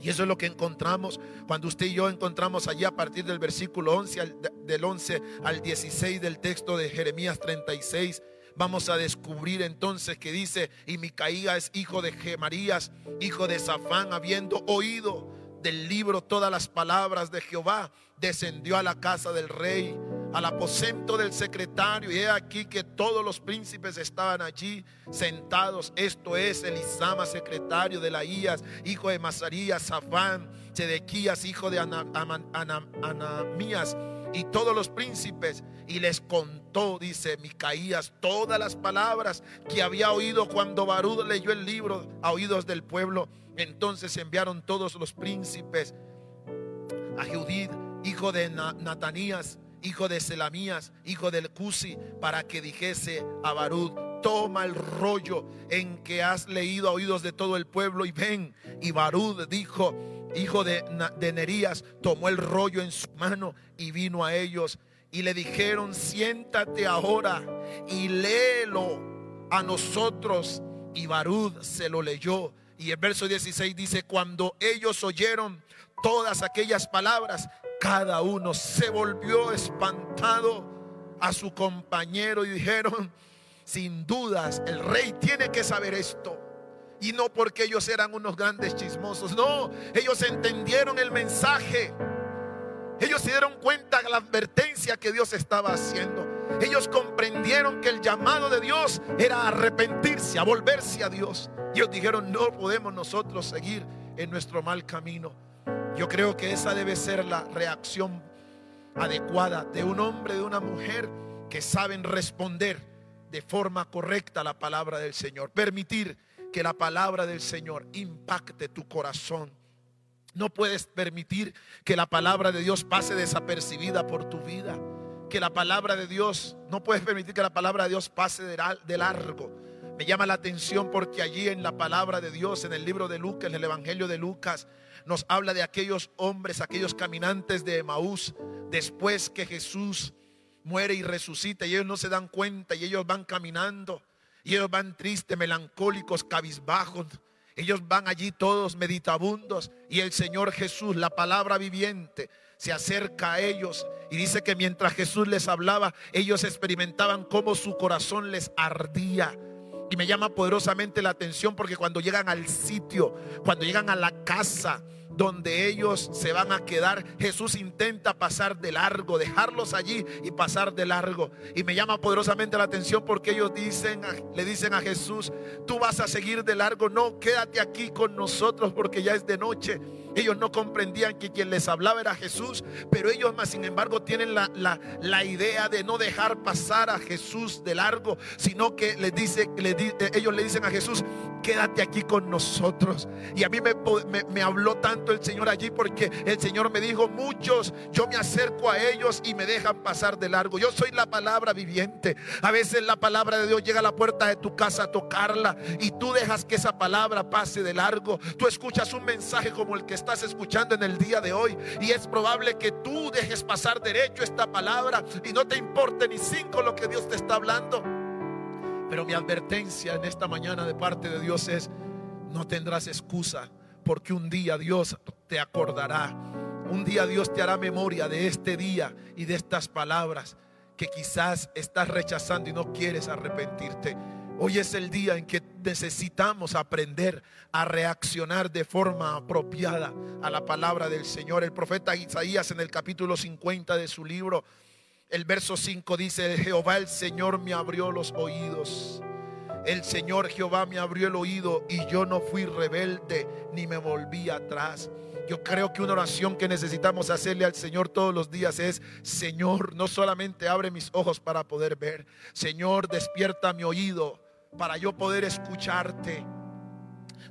Y eso es lo que encontramos cuando usted y yo encontramos allí a partir del versículo 11, del 11 al 16 del texto de Jeremías 36. Vamos a descubrir entonces que dice, y Micaía es hijo de Gemarías, hijo de Safán, habiendo oído del libro todas las palabras de Jehová, descendió a la casa del rey, al aposento del secretario, y he aquí que todos los príncipes estaban allí sentados. Esto es Elisama, secretario de Laías, hijo de Masarías, Safán, Sedequías, hijo de Anamías, y todos los príncipes, y les contó, dice Micaías, todas las palabras que había oído cuando Barud leyó el libro a oídos del pueblo entonces enviaron todos los príncipes a Judith, hijo de Natanías, hijo de Selamías, hijo del Cusi, para que dijese a Barud, toma el rollo en que has leído a oídos de todo el pueblo y ven. Y Barud dijo, hijo de, Nerías, tomó el rollo en su mano y vino a ellos. Y le dijeron, siéntate ahora y léelo a nosotros. Y Barud se lo leyó y el verso 16 dice, cuando ellos oyeron todas aquellas palabras, cada uno se volvió espantado a su compañero y dijeron, sin dudas, el rey tiene que saber esto. Y no porque ellos eran unos grandes chismosos, no, ellos entendieron el mensaje. Ellos se dieron cuenta de la advertencia que Dios estaba haciendo. Ellos comprendieron que el llamado de Dios era arrepentirse, a volverse a Dios. Ellos dijeron, no podemos nosotros seguir en nuestro mal camino. Yo creo que esa debe ser la reacción adecuada de un hombre, de una mujer que saben responder de forma correcta la palabra del Señor. Permitir que la palabra del Señor impacte tu corazón. No puedes permitir que la palabra de Dios pase desapercibida por tu vida. Que la palabra de Dios, no puedes permitir que la palabra de Dios pase de largo me llama la atención porque allí en la palabra de Dios, en el libro de Lucas, en el Evangelio de Lucas, nos habla de aquellos hombres, aquellos caminantes de Emaús, después que Jesús muere y resucita y ellos no se dan cuenta y ellos van caminando y ellos van tristes, melancólicos, cabizbajos. Ellos van allí todos meditabundos y el Señor Jesús, la palabra viviente, se acerca a ellos y dice que mientras Jesús les hablaba, ellos experimentaban cómo su corazón les ardía y me llama poderosamente la atención porque cuando llegan al sitio, cuando llegan a la casa donde ellos se van a quedar. Jesús intenta pasar de largo, dejarlos allí y pasar de largo. Y me llama poderosamente la atención porque ellos dicen, le dicen a Jesús, tú vas a seguir de largo, no, quédate aquí con nosotros porque ya es de noche. Ellos no comprendían que quien les hablaba era Jesús, pero ellos más sin embargo tienen la, la, idea de no dejar pasar a Jesús de largo, sino que les dice, eh, ellos le dicen a Jesús, quédate aquí con nosotros. Y a mí me, me, habló tanto el Señor allí porque el Señor me dijo, muchos, yo me acerco a ellos y me dejan pasar de largo. Yo soy la palabra viviente. A veces la palabra de Dios llega a la puerta de tu casa a tocarla y tú dejas que esa palabra pase de largo. Tú escuchas un mensaje como el que estás escuchando en el día de hoy y es probable que tú dejes pasar derecho esta palabra y no te importe ni cinco lo que Dios te está hablando. Pero mi advertencia en esta mañana de parte de Dios es, no tendrás excusa porque un día Dios te acordará. Un día Dios te hará memoria de este día y de estas palabras que quizás estás rechazando y no quieres arrepentirte. Hoy es el día en que necesitamos aprender a reaccionar de forma apropiada a la palabra del Señor. El profeta Isaías en el capítulo 50 de su libro, el verso 5 dice, Jehová el Señor me abrió los oídos. El Señor Jehová me abrió el oído y yo no fui rebelde ni me volví atrás. Yo creo que una oración que necesitamos hacerle al Señor todos los días es, Señor, no solamente abre mis ojos para poder ver, Señor, despierta mi oído para yo poder escucharte.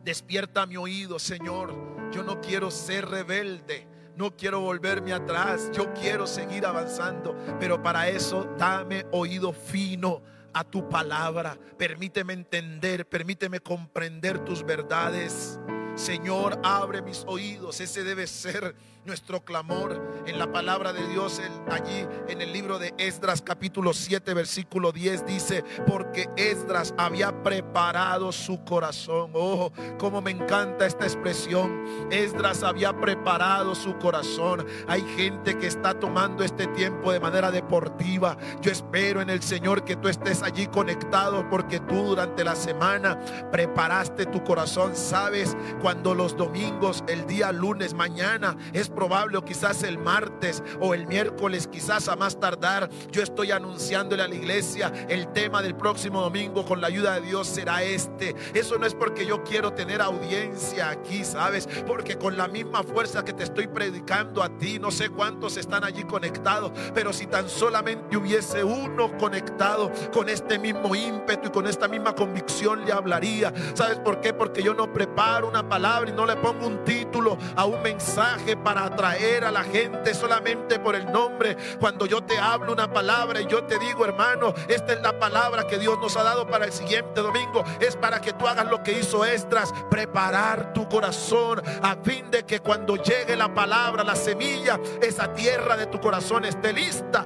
Despierta mi oído, Señor. Yo no quiero ser rebelde. No quiero volverme atrás. Yo quiero seguir avanzando. Pero para eso dame oído fino a tu palabra. Permíteme entender, permíteme comprender tus verdades. Señor, abre mis oídos. Ese debe ser nuestro clamor en la palabra de Dios. allí en el libro de Esdras capítulo 7 versículo 10 dice, porque Esdras había preparado su corazón. Oh, como me encanta esta expresión. Esdras había preparado su corazón. Hay gente que está tomando este tiempo de manera deportiva. Yo espero en el Señor que tú estés allí conectado porque tú durante la semana preparaste tu corazón. Sabes, cuando los domingos, el día lunes, mañana es probable o quizás el martes o el miércoles, quizás a más tardar, yo estoy anunciándole a la iglesia el tema del próximo domingo con la ayuda de Dios será este. Eso no es porque yo quiero tener audiencia aquí, ¿sabes? Porque con la misma fuerza que te estoy predicando a ti, no sé cuántos están allí conectados, pero si tan solamente hubiese uno conectado con este mismo ímpetu y con esta misma convicción le hablaría. ¿Sabes por qué? Porque yo no preparo una palabra y no le pongo un título a un mensaje atraer a la gente solamente por el nombre. Cuando yo te hablo una palabra y yo te digo, hermano, esta es la palabra que Dios nos ha dado para el siguiente domingo, es para que tú hagas lo que hizo Estras, preparar tu corazón a fin de que cuando llegue la palabra, la semilla, esa tierra de tu corazón esté lista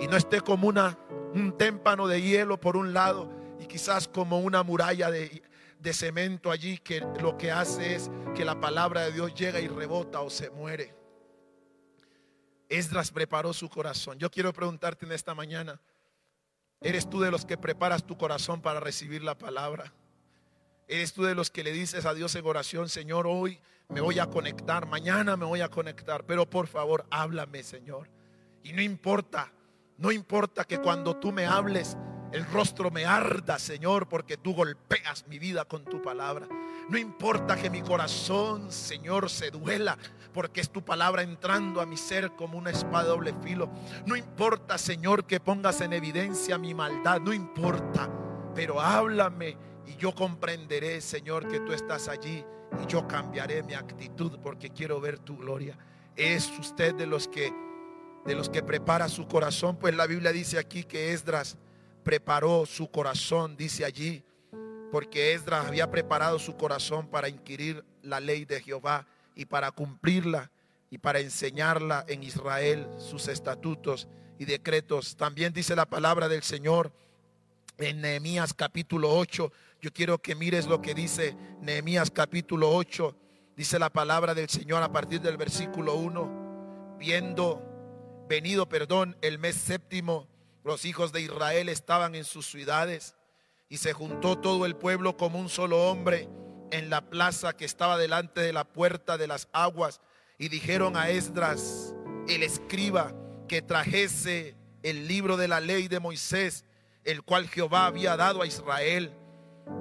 y no esté como una un témpano de hielo por un lado y quizás como una muralla de, de cemento allí que lo que hace es que la palabra de Dios llega y rebota o se muere. Esdras preparó su corazón. Yo quiero preguntarte en esta mañana, ¿eres tú de los que preparas tu corazón para recibir la palabra? ¿Eres tú de los que le dices a Dios en oración, Señor, hoy me voy a conectar, mañana me voy a conectar, pero por favor, háblame, Señor? Y no importa, no importa que cuando tú me hables, el rostro me arda, Señor, porque tú golpeas mi vida con tu palabra. No importa que mi corazón, Señor, se duela, porque es tu palabra entrando a mi ser como una espada doble filo. No importa, Señor, que pongas en evidencia mi maldad. No importa, pero háblame y yo comprenderé, Señor, que tú estás allí y yo cambiaré mi actitud porque quiero ver tu gloria. Es usted de los que de los que prepara su corazón, pues la Biblia dice aquí que Esdras preparó su corazón, dice allí, porque Esdras había preparado su corazón para inquirir la ley de Jehová y para cumplirla y para enseñarla en Israel sus estatutos y decretos. También dice la palabra del Señor en Nehemías capítulo 8. Yo quiero que mires lo que dice Nehemías capítulo 8. Dice la palabra del Señor a partir del versículo 1. Viendo venido, perdón, el mes séptimo los hijos de Israel estaban en sus ciudades y se juntó todo el pueblo como un solo hombre en la plaza que estaba delante de la puerta de las aguas y dijeron a Esdras, el escriba, que trajese el libro de la ley de Moisés, el cual Jehová había dado a Israel.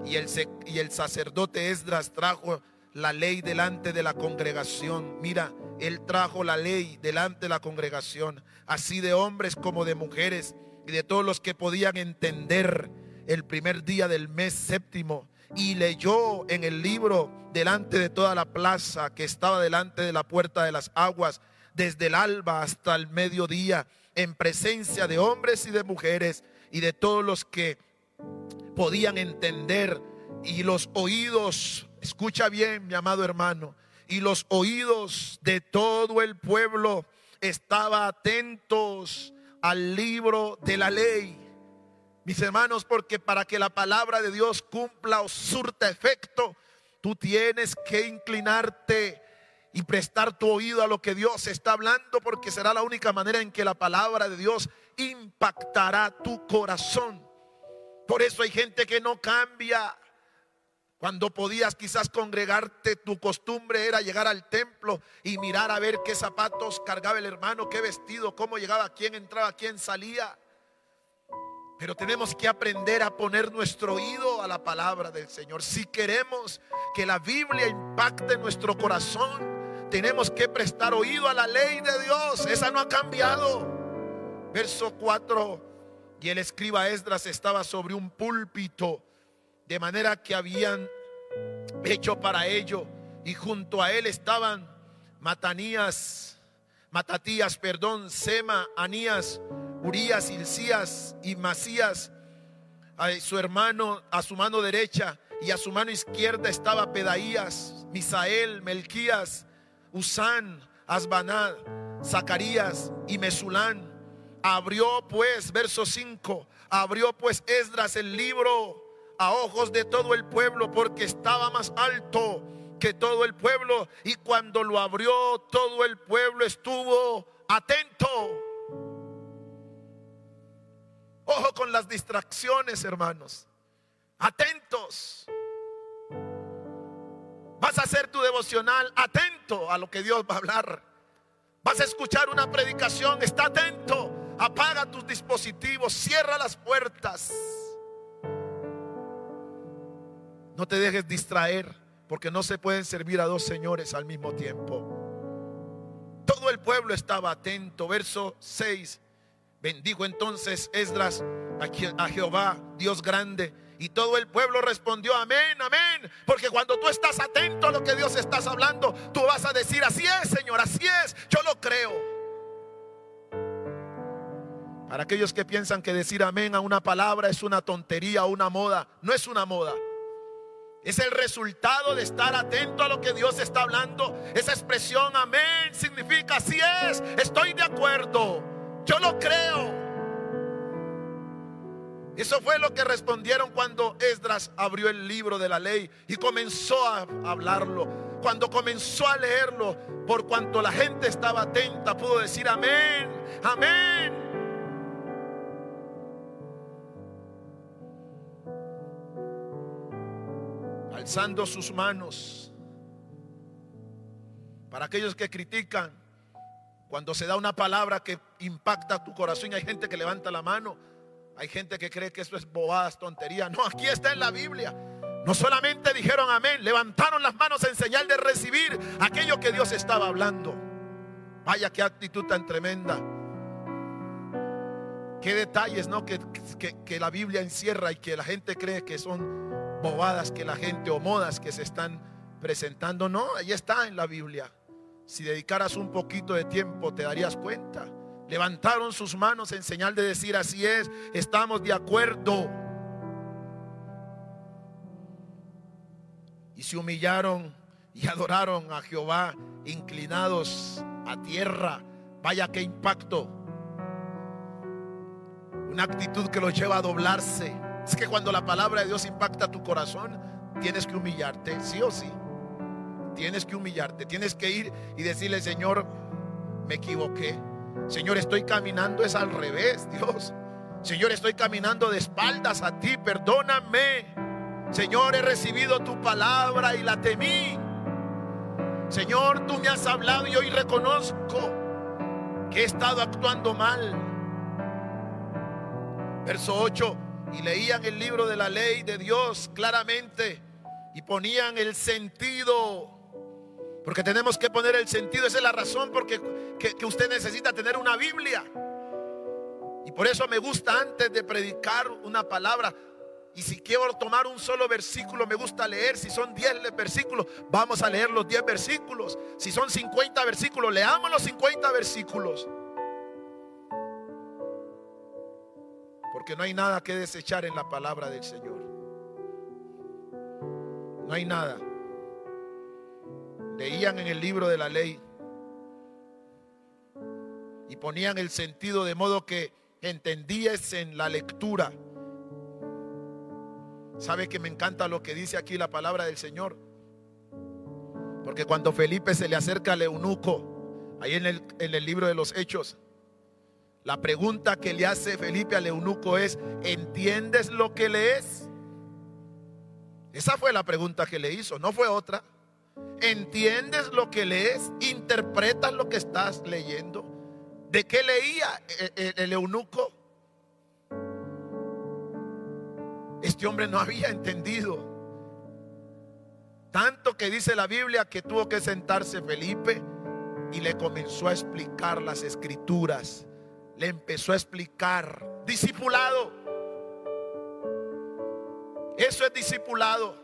Y el, y el sacerdote Esdras trajo la ley delante de la congregación. Mira, él trajo la ley delante de la congregación, así de hombres como de mujeres y de todos los que podían entender el primer día del mes séptimo. Y leyó en el libro delante de toda la plaza que estaba delante de la puerta de las aguas, desde el alba hasta el mediodía, en presencia de hombres y de mujeres y de todos los que podían entender. Y los oídos, escucha bien mi amado hermano, y los oídos de todo el pueblo estaban atentos al libro de la ley. Mis hermanos, porque para que la palabra de Dios cumpla o surta efecto, tú tienes que inclinarte y prestar tu oído a lo que Dios está hablando, porque será la única manera en que la palabra de Dios impactará tu corazón. Por eso hay gente que no cambia. Cuando podías quizás congregarte, tu costumbre era llegar al templo y mirar a ver qué zapatos cargaba el hermano, qué vestido, cómo llegaba, quién entraba, quién salía. Pero tenemos que aprender a poner nuestro oído a la palabra del Señor. Si queremos que la Biblia impacte nuestro corazón, tenemos que prestar oído a la ley de Dios. Esa no ha cambiado. Verso 4. Y el escriba Esdras estaba sobre un púlpito de manera que habían hecho para ello. Y junto a él estaban Matanías, Matatías, perdón, Sema, Anías, Urías, Ilcías y Masías. A su hermano, a su mano derecha y a su mano izquierda estaba Pedaías, Misael, Melquías, Usán, Asbanad, Zacarías y Mesulán. Abrió pues, verso 5, abrió pues Esdras el libro a ojos de todo el pueblo porque estaba más alto que todo el pueblo. Y cuando lo abrió, todo el pueblo estuvo atento. Ojo con las distracciones, hermanos. Atentos. Vas a hacer tu devocional atento a lo que Dios va a hablar. Vas a escuchar una predicación, está atento. Apaga tus dispositivos, cierra las puertas. No te dejes distraer, porque no se pueden servir a dos señores al mismo tiempo. Todo el pueblo estaba atento. Verso 6. Bendijo entonces Esdras a Jehová, Dios grande. Y todo el pueblo respondió, amén, amén. Porque cuando tú estás atento a lo que Dios estás hablando, tú vas a decir, así es, Señor, así es, yo lo creo. Para aquellos que piensan que decir amén a una palabra es una tontería o una moda, no es una moda. Es el resultado de estar atento a lo que Dios está hablando. Esa expresión amén significa así es, estoy de acuerdo, yo lo creo. Eso fue lo que respondieron cuando Esdras abrió el libro de la ley y comenzó a hablarlo. Cuando comenzó a leerlo, por cuanto la gente estaba atenta, pudo decir amén, amén. Alzando sus manos. Para aquellos que critican, cuando se da una palabra que impacta tu corazón, hay gente que levanta la mano, hay gente que cree que eso es bobadas, tonterías. No, aquí está en la Biblia. No solamente dijeron amén, levantaron las manos en señal de recibir aquello que Dios estaba hablando. Vaya qué actitud tan tremenda. Qué detalles, ¿no? Que, que, que la Biblia encierra y que la gente cree que son bobadas que la gente o modas que se están presentando. No, ahí está en la Biblia. Si dedicaras un poquito de tiempo te darías cuenta. Levantaron sus manos en señal de decir así es, estamos de acuerdo. Y se humillaron y adoraron a Jehová inclinados a tierra. Vaya que impacto. Una actitud que los lleva a doblarse es que cuando la palabra de Dios impacta tu corazón, tienes que humillarte, sí o sí. Tienes que humillarte, tienes que ir y decirle, Señor, me equivoqué. Señor, estoy caminando es al revés, Dios. Señor, estoy caminando de espaldas a ti, perdóname. Señor, he recibido tu palabra y la temí. Señor, tú me has hablado y hoy reconozco que he estado actuando mal. Verso 8, y leían el libro de la ley de Dios claramente y ponían el sentido. Porque tenemos que poner el sentido, esa es la razón porque que, que usted necesita tener una Biblia. Y por eso me gusta antes de predicar una palabra, y si quiero tomar un solo versículo, me gusta leer. Si son 10 versículos, vamos a leer los 10 versículos. Si son 50 versículos, leamos los 50 versículos. Porque no hay nada que desechar en la palabra del Señor. No hay nada. Leían en el libro de la ley y ponían el sentido de modo que entendías en la lectura ¿Sabe que me encanta lo que dice aquí la palabra del Señor? Porque cuando Felipe se le acerca al eunuco, ahí en el, en el libro de los Hechos, la pregunta que le hace Felipe al eunuco es, ¿entiendes lo que lees? Esa fue la pregunta que le hizo, no fue otra. ¿Entiendes lo que lees? ¿Interpretas lo que estás leyendo? ¿De qué leía el, el eunuco? Este hombre no había entendido. Tanto que dice la Biblia que tuvo que sentarse Felipe y le comenzó a explicar las escrituras. Le empezó a explicar. Discipulado. Eso es discipulado.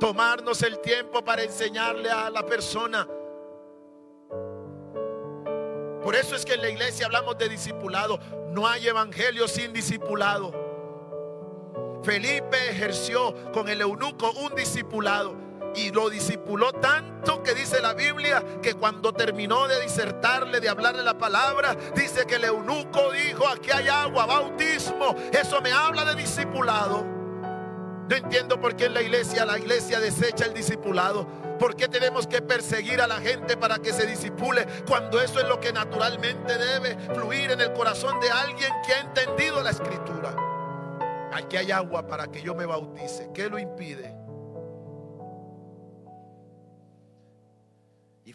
Tomarnos el tiempo para enseñarle a la persona. Por eso es que en la iglesia hablamos de discipulado. No hay evangelio sin discipulado. Felipe ejerció con el eunuco un discipulado y lo discipuló tanto que dice la Biblia que cuando terminó de disertarle, de hablarle la palabra, dice que el eunuco dijo, aquí hay agua, bautismo. Eso me habla de discipulado. No entiendo por qué en la iglesia la iglesia desecha el discipulado. ¿Por qué tenemos que perseguir a la gente para que se disipule cuando eso es lo que naturalmente debe fluir en el corazón de alguien que ha entendido la escritura? Aquí hay agua para que yo me bautice. ¿Qué lo impide?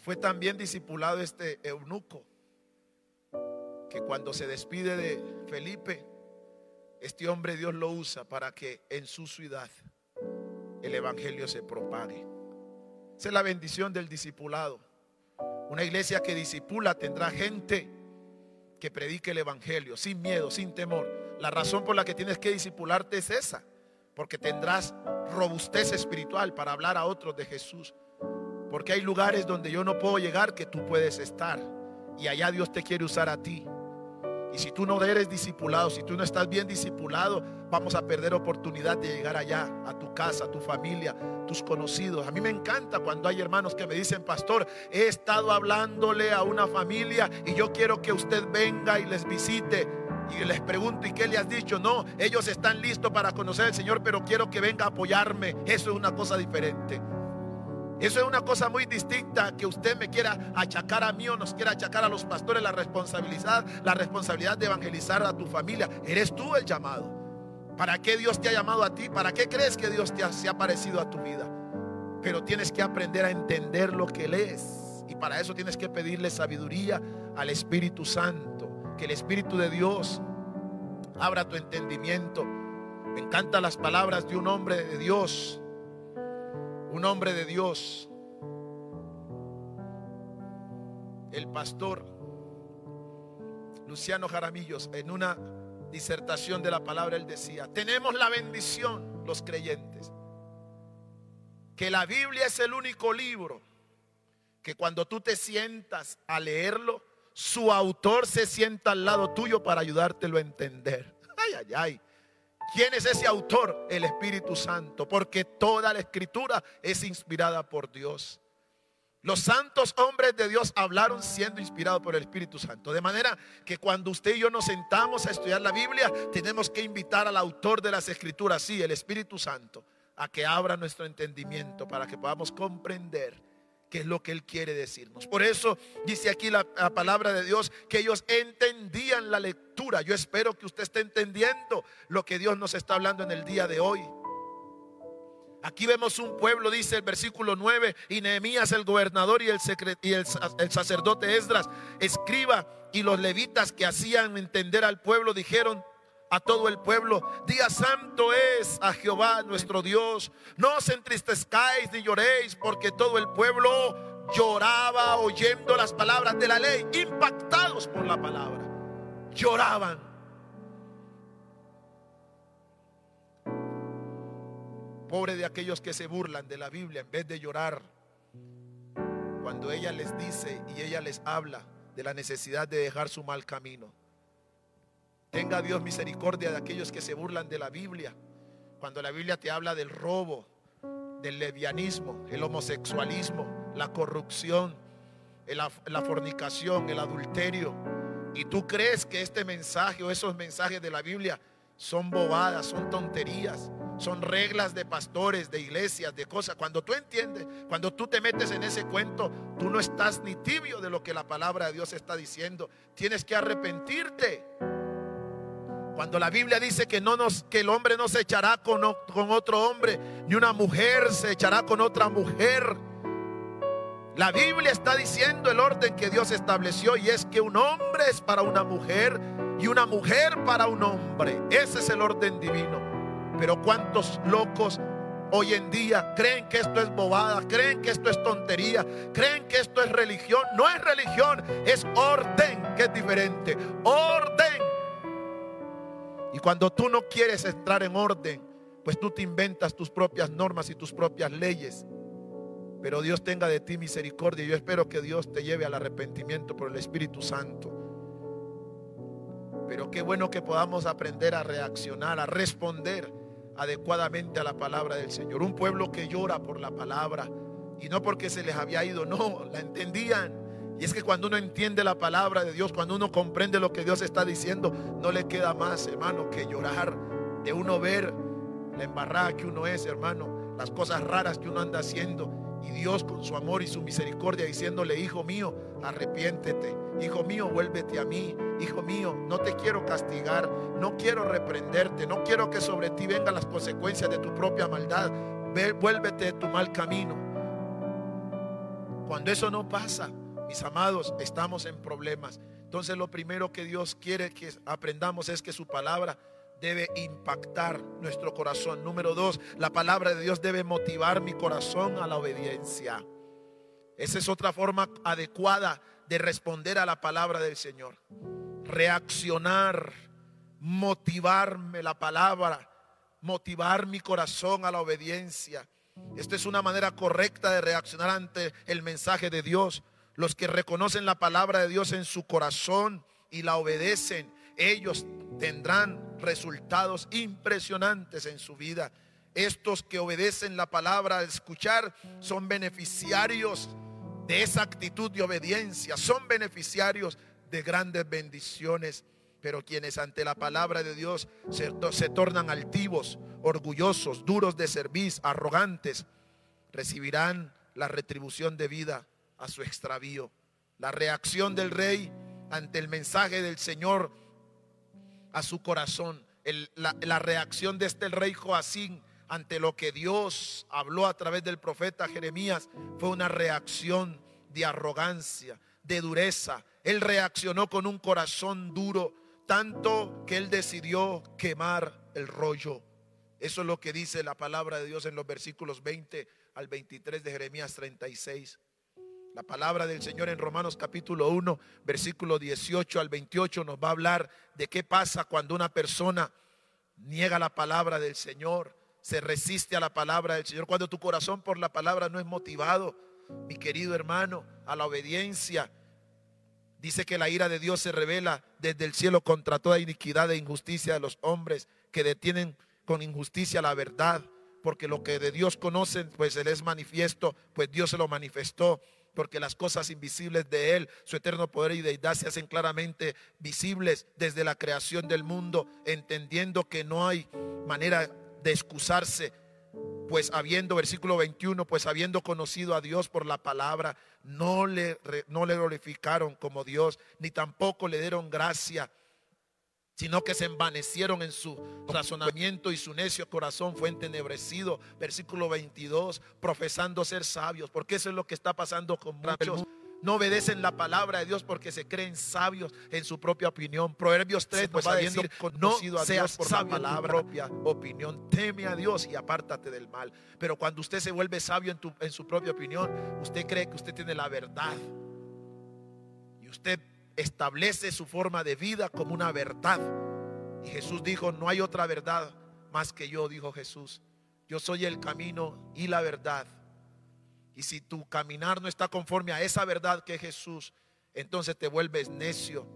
Fue también discipulado este eunuco, que cuando se despide de Felipe, este hombre Dios lo usa para que en su ciudad el Evangelio se propague. Esa es la bendición del discipulado. Una iglesia que disipula tendrá gente que predique el Evangelio sin miedo, sin temor la razón por la que tienes que disipularte es esa, porque tendrás robustez espiritual para hablar a otros de Jesús. Porque hay lugares donde yo no puedo llegar que tú puedes estar. Y allá Dios te quiere usar a ti. Y si tú no eres discipulado, si tú no estás bien discipulado, vamos a perder oportunidad de llegar allá, a tu casa, a tu familia, tus conocidos. A mí me encanta cuando hay hermanos que me dicen, pastor, he estado hablándole a una familia y yo quiero que usted venga y les visite y les pregunto, ¿y qué le has dicho? No, ellos están listos para conocer al Señor, pero quiero que venga a apoyarme. Eso es una cosa diferente. Eso es una cosa muy distinta que usted me quiera achacar a mí o nos quiera achacar a los pastores la responsabilidad, la responsabilidad de evangelizar a tu familia. Eres tú el llamado. ¿Para qué Dios te ha llamado a ti? ¿Para qué crees que Dios te ha, ha parecido a tu vida? Pero tienes que aprender a entender lo que lees. Y para eso tienes que pedirle sabiduría al Espíritu Santo que el Espíritu de Dios abra tu entendimiento. Me encantan las palabras de un hombre de Dios, un hombre de Dios, el pastor Luciano Jaramillos, en una disertación de la palabra, él decía, tenemos la bendición, los creyentes, que la Biblia es el único libro que cuando tú te sientas a leerlo, su autor se sienta al lado tuyo para ayudártelo a entender. Ay, ay, ay. ¿Quién es ese autor? El Espíritu Santo, porque toda la escritura es inspirada por Dios. Los santos hombres de Dios hablaron siendo inspirados por el Espíritu Santo. De manera que cuando usted y yo nos sentamos a estudiar la Biblia, tenemos que invitar al autor de las escrituras, sí, el Espíritu Santo, a que abra nuestro entendimiento para que podamos comprender qué es lo que Él quiere decirnos. Por eso dice aquí la, palabra de Dios que ellos entendían la lectura. Yo espero que usted esté entendiendo lo que Dios nos está hablando en el día de hoy. Aquí vemos un pueblo, dice el versículo 9, y Nehemías el gobernador y el, y el, el sacerdote Esdras, escriba, y los levitas que hacían entender al pueblo dijeron, a todo el pueblo. Día santo es a Jehová nuestro Dios. No os entristezcáis ni lloréis, porque todo el pueblo lloraba oyendo las palabras de la ley, impactados por la palabra. Lloraban. Pobre de aquellos que se burlan de la Biblia en vez de llorar. Cuando ella les dice y ella les habla de la necesidad de dejar su mal camino. Tenga Dios misericordia de aquellos que se burlan de la Biblia. Cuando la Biblia te habla del robo, del levianismo, el homosexualismo, la corrupción, la, fornicación, el adulterio. Y tú crees que este mensaje o esos mensajes de la Biblia son bobadas, son tonterías, son reglas de pastores, de iglesias, de cosas. Cuando tú entiendes, cuando tú te metes en ese cuento, tú no estás ni tibio de lo que la palabra de Dios está diciendo. Tienes que arrepentirte. Cuando la Biblia dice que, no nos, que el hombre no se echará con, con otro hombre, ni una mujer se echará con otra mujer. La Biblia está diciendo el orden que Dios estableció y es que un hombre es para una mujer y una mujer para un hombre. Ese es el orden divino. Pero cuántos locos hoy en día creen que esto es bobada, creen que esto es tontería, creen que esto es religión. No es religión, es orden que es diferente. Orden. Y cuando tú no quieres entrar en orden, pues tú te inventas tus propias normas y tus propias leyes. Pero Dios tenga de ti misericordia. Yo espero que Dios te lleve al arrepentimiento por el Espíritu Santo. Pero qué bueno que podamos aprender a reaccionar, a responder adecuadamente a la palabra del Señor. Un pueblo que llora por la palabra y no porque se les había ido, no, la entendían y es que cuando uno entiende la palabra de Dios, cuando uno comprende lo que Dios está diciendo, no le queda más, hermano, que llorar de uno ver la embarrada que uno es, hermano, las cosas raras que uno anda haciendo. Y Dios con su amor y su misericordia diciéndole, hijo mío, arrepiéntete. Hijo mío, vuélvete a mí. Hijo mío, no te quiero castigar, no quiero reprenderte, no quiero que sobre ti vengan las consecuencias de tu propia maldad. Vuélvete de tu mal camino. Cuando eso no pasa, mis amados, estamos en problemas. Entonces lo primero que Dios quiere que aprendamos es que su palabra debe impactar nuestro corazón. Número dos, la palabra de Dios debe motivar mi corazón a la obediencia. Esa es otra forma adecuada de responder a la palabra del Señor. Reaccionar, motivarme la palabra, motivar mi corazón a la obediencia. Esta es una manera correcta de reaccionar ante el mensaje de Dios. Los que reconocen la palabra de Dios en su corazón y la obedecen, ellos tendrán resultados impresionantes en su vida. Estos que obedecen la palabra al escuchar son beneficiarios de esa actitud de obediencia, son beneficiarios de grandes bendiciones. Pero quienes ante la palabra de Dios se, tornan altivos, orgullosos, duros de servir, arrogantes, recibirán la retribución de vida a su extravío. La reacción del rey ante el mensaje del Señor a su corazón. la, reacción de este rey Joacín ante lo que Dios habló a través del profeta Jeremías fue una reacción de arrogancia, de dureza. Él reaccionó con un corazón duro, tanto que él decidió quemar el rollo. Eso es lo que dice la palabra de Dios en los versículos 20 al 23 de Jeremías 36. La palabra del Señor en Romanos capítulo 1, versículo 18 al 28 nos va a hablar de qué pasa cuando una persona niega la palabra del Señor, se resiste a la palabra del Señor, cuando tu corazón por la palabra no es motivado, mi querido hermano, a la obediencia. Dice que la ira de Dios se revela desde el cielo contra toda iniquidad e injusticia de los hombres que detienen con injusticia la verdad, porque lo que de Dios conocen, pues Él es manifiesto, pues Dios se lo manifestó porque las cosas invisibles de Él, su eterno poder y deidad se hacen claramente visibles desde la creación del mundo, entendiendo que no hay manera de excusarse, pues habiendo, versículo 21, pues habiendo conocido a Dios por la palabra, no le, no le glorificaron como Dios, ni tampoco le dieron gracia sino que se envanecieron en su razonamiento y su necio corazón fue entenebrecido. Versículo 22, profesando ser sabios, porque eso es lo que está pasando con muchos. No obedecen la palabra de Dios porque se creen sabios en su propia opinión. Proverbios 3 pues va a decir, no seas por sabio la palabra, propia opinión. Teme a Dios y apártate del mal. Pero cuando usted se vuelve sabio en, en su propia opinión, usted cree que usted tiene la verdad. Y usted establece su forma de vida como una verdad. Y Jesús dijo, no hay otra verdad más que yo, dijo Jesús. Yo soy el camino y la verdad. Y si tu caminar no está conforme a esa verdad que es Jesús, entonces te vuelves necio.